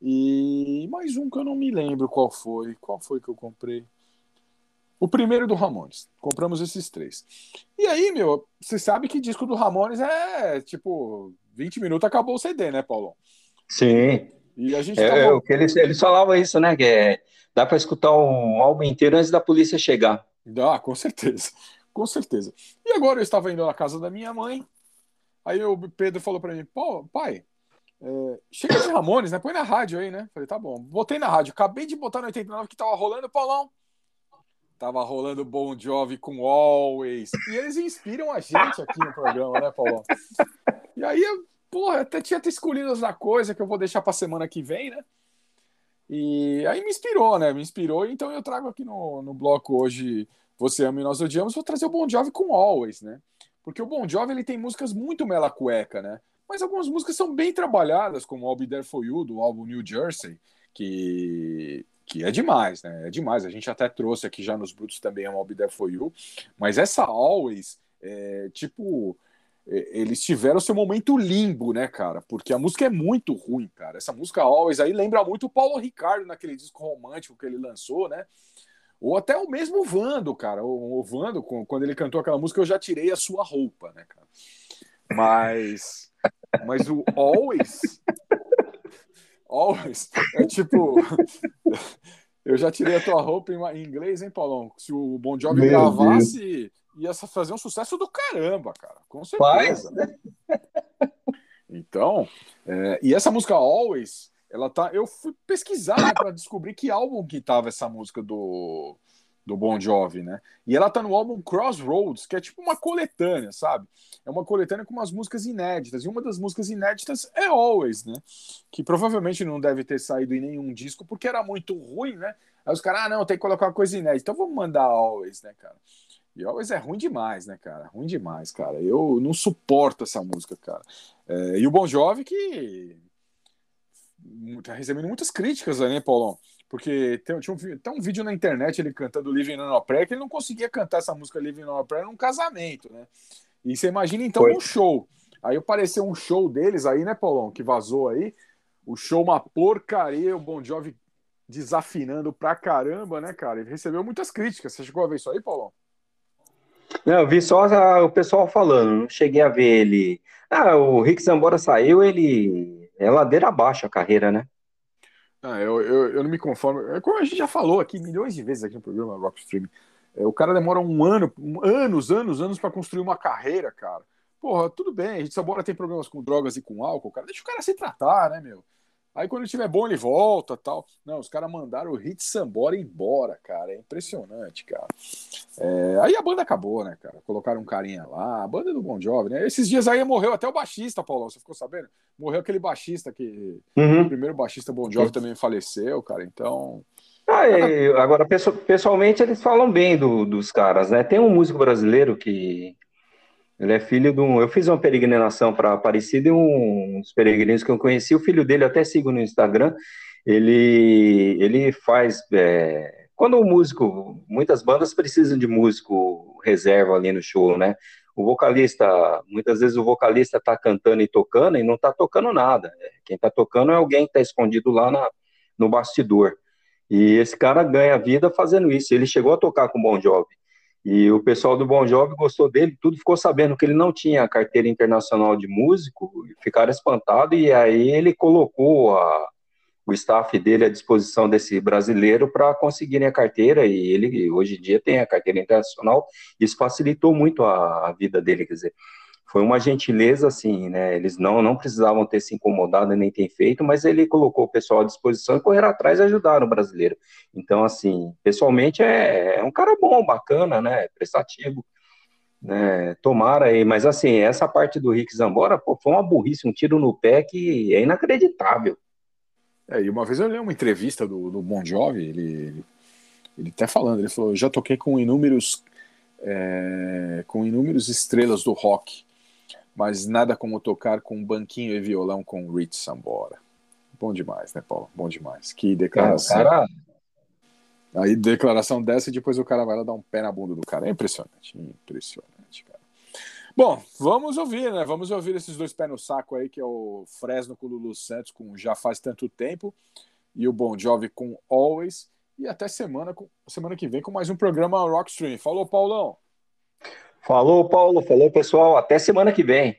E mais um que eu não me lembro qual foi. Qual foi que eu comprei? O primeiro do Ramones. Compramos esses três. E aí, meu, você sabe que disco do Ramones é tipo 20 minutos acabou o CD, né, Paulão? Sim. E a gente É, tava- é o que eles, eles falavam isso, né? Que é, dá para escutar um álbum inteiro antes da polícia chegar. Dá, com certeza. Com certeza. E agora eu estava indo na casa da minha mãe. Aí o Pedro falou para mim: Pô, pai, é, chega de Ramones, né? Põe na rádio aí, né? Falei: Tá bom. Botei na rádio. Acabei de botar no 89 que tava rolando, Paulão. Tava rolando Bon Jovi com Always. E eles inspiram a gente aqui no programa, né, Paulão? E aí, porra, até tinha até escolhido outra coisa que eu vou deixar pra semana que vem, né? E aí me inspirou, né? Me inspirou, então eu trago aqui no, no bloco hoje Você Ama e Nós Odiamos, vou trazer o Bon Jovi com Always, né? Porque o Bon Jovi ele tem músicas muito mela cueca, né? Mas algumas músicas são bem trabalhadas, como I'll Be There For You, do álbum New Jersey, que, que é demais, né? É demais. A gente até trouxe aqui já nos Brutos também I'll Be There For You. Mas essa Always, é, tipo, é, eles tiveram seu momento limbo, né, cara? Porque a música é muito ruim, cara. Essa música Always aí lembra muito o Paulo Ricardo naquele disco romântico que ele lançou, né? Ou até o mesmo Vando, cara. O, o Vando, quando ele cantou aquela música, eu já tirei a sua roupa, né, cara? Mas, mas o Always, Always é tipo, eu já tirei a tua roupa em, inglês, hein, Paulão? Se o Bon Jovi Meu gravasse, ia fazer um sucesso do caramba, cara. Com certeza. Então, é, e essa música Always, ela tá. Eu fui pesquisar para descobrir que álbum que tava essa música do, do Bon Jovi, né? E ela tá no álbum Crossroads, que é tipo uma coletânea, sabe? É uma coletânea com umas músicas inéditas. E uma das músicas inéditas é Always, né? Que provavelmente não deve ter saído em nenhum disco, porque era muito ruim, né? Aí os caras, ah, não, tem que colocar uma coisa inédita. Então vamos mandar Always, né, cara? E Always é ruim demais, né, cara? Ruim demais, cara. Eu não suporto essa música, cara. É, e o Bon Jovi que tá recebendo muitas críticas, né, Paulão? Porque tem, tinha um, tem um vídeo na internet ele cantando Living on a Prayer que ele não conseguia cantar essa música Living on a Prayer num casamento, né? E você imagina então Foi. um show. Aí apareceu um show deles aí, né, Paulão, que vazou aí. O show uma porcaria, o Bon Jovi desafinando pra caramba, né, cara? Ele recebeu muitas críticas. Você chegou a ver isso aí, Paulão? Não, eu vi só o pessoal falando, não cheguei a ver ele. Ah, o Rick Zambora saiu, ele é ladeira abaixo a carreira, né? Ah, eu, eu, eu não me conformo. É como a gente já falou aqui milhões de vezes aqui no programa Rock Stream. É, o cara demora um ano, um- anos, anos, anos para construir uma carreira, cara. Porra, tudo bem, a gente embora tem problemas com drogas e com álcool, cara. Deixa o cara se tratar, né, meu? Aí quando ele estiver bom, ele volta tal. Não, os caras mandaram o Hit Sambora embora, cara. É impressionante, cara. É, aí a banda acabou, né, cara? Colocaram um carinha lá, a banda do Bon Jovi, né? Esses dias aí morreu até o baixista, Paulão. Você ficou sabendo? Morreu aquele baixista que. Uhum. O primeiro baixista Bon Jovi também faleceu, cara. Então. Ah, e, agora, pesso- pessoalmente, eles falam bem do- dos caras, né? Tem um músico brasileiro que ele é filho de um. Eu fiz uma peregrinação para Aparecida e um, uns peregrinos que eu conheci, o filho dele, até sigo no Instagram, ele, ele faz. é, quando o músico. Muitas bandas precisam de músico reserva ali no show, né? O vocalista, muitas vezes o vocalista tá cantando e tocando e não tá tocando nada. Quem tá tocando é alguém que tá escondido lá na, no bastidor. E esse cara ganha vida fazendo isso. Ele chegou a tocar com o Bon Jovi. E o pessoal do Bon Jovi gostou dele, tudo ficou sabendo que ele não tinha carteira internacional de músico, ficaram espantados, e aí ele colocou a- o staff dele à disposição desse brasileiro para conseguirem a carteira, e ele hoje em dia tem a carteira internacional, isso facilitou muito a, a vida dele, quer dizer, foi uma gentileza, assim, né, eles não, não precisavam ter se incomodado nem ter feito, mas ele colocou o pessoal à disposição e correram atrás e ajudaram o brasileiro. Então, assim, pessoalmente é, é um cara bom, bacana, né, prestativo. né? Tomara aí, mas assim, essa parte do Rick Zambora, pô, foi uma burrice, um tiro no pé que é inacreditável. É, e uma vez eu li uma entrevista do, do Bon Jovi, ele, ele, ele até falando, ele falou, já toquei com inúmeros é, com inúmeros estrelas do rock, mas nada como tocar com banquinho e violão com Rich Sambora. Bom demais, né, Paulo? Bom demais. Que declaração. Cara, Aí declaração dessa e depois o cara vai lá dar um pé na bunda do cara. É impressionante, impressionante, cara. Bom, vamos ouvir, né? Vamos ouvir esses dois pés no saco aí, que é o Fresno com o Lulu Santos com Já Faz Tanto Tempo e o Bon Jovi com Always. E até semana, com, semana que vem com mais um programa Rockstream. Falou, Paulão! Falou, Paulo. Falou, pessoal. Até semana que vem.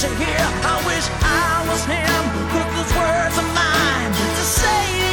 to hear. I wish I was him, 'cause those words are mine to say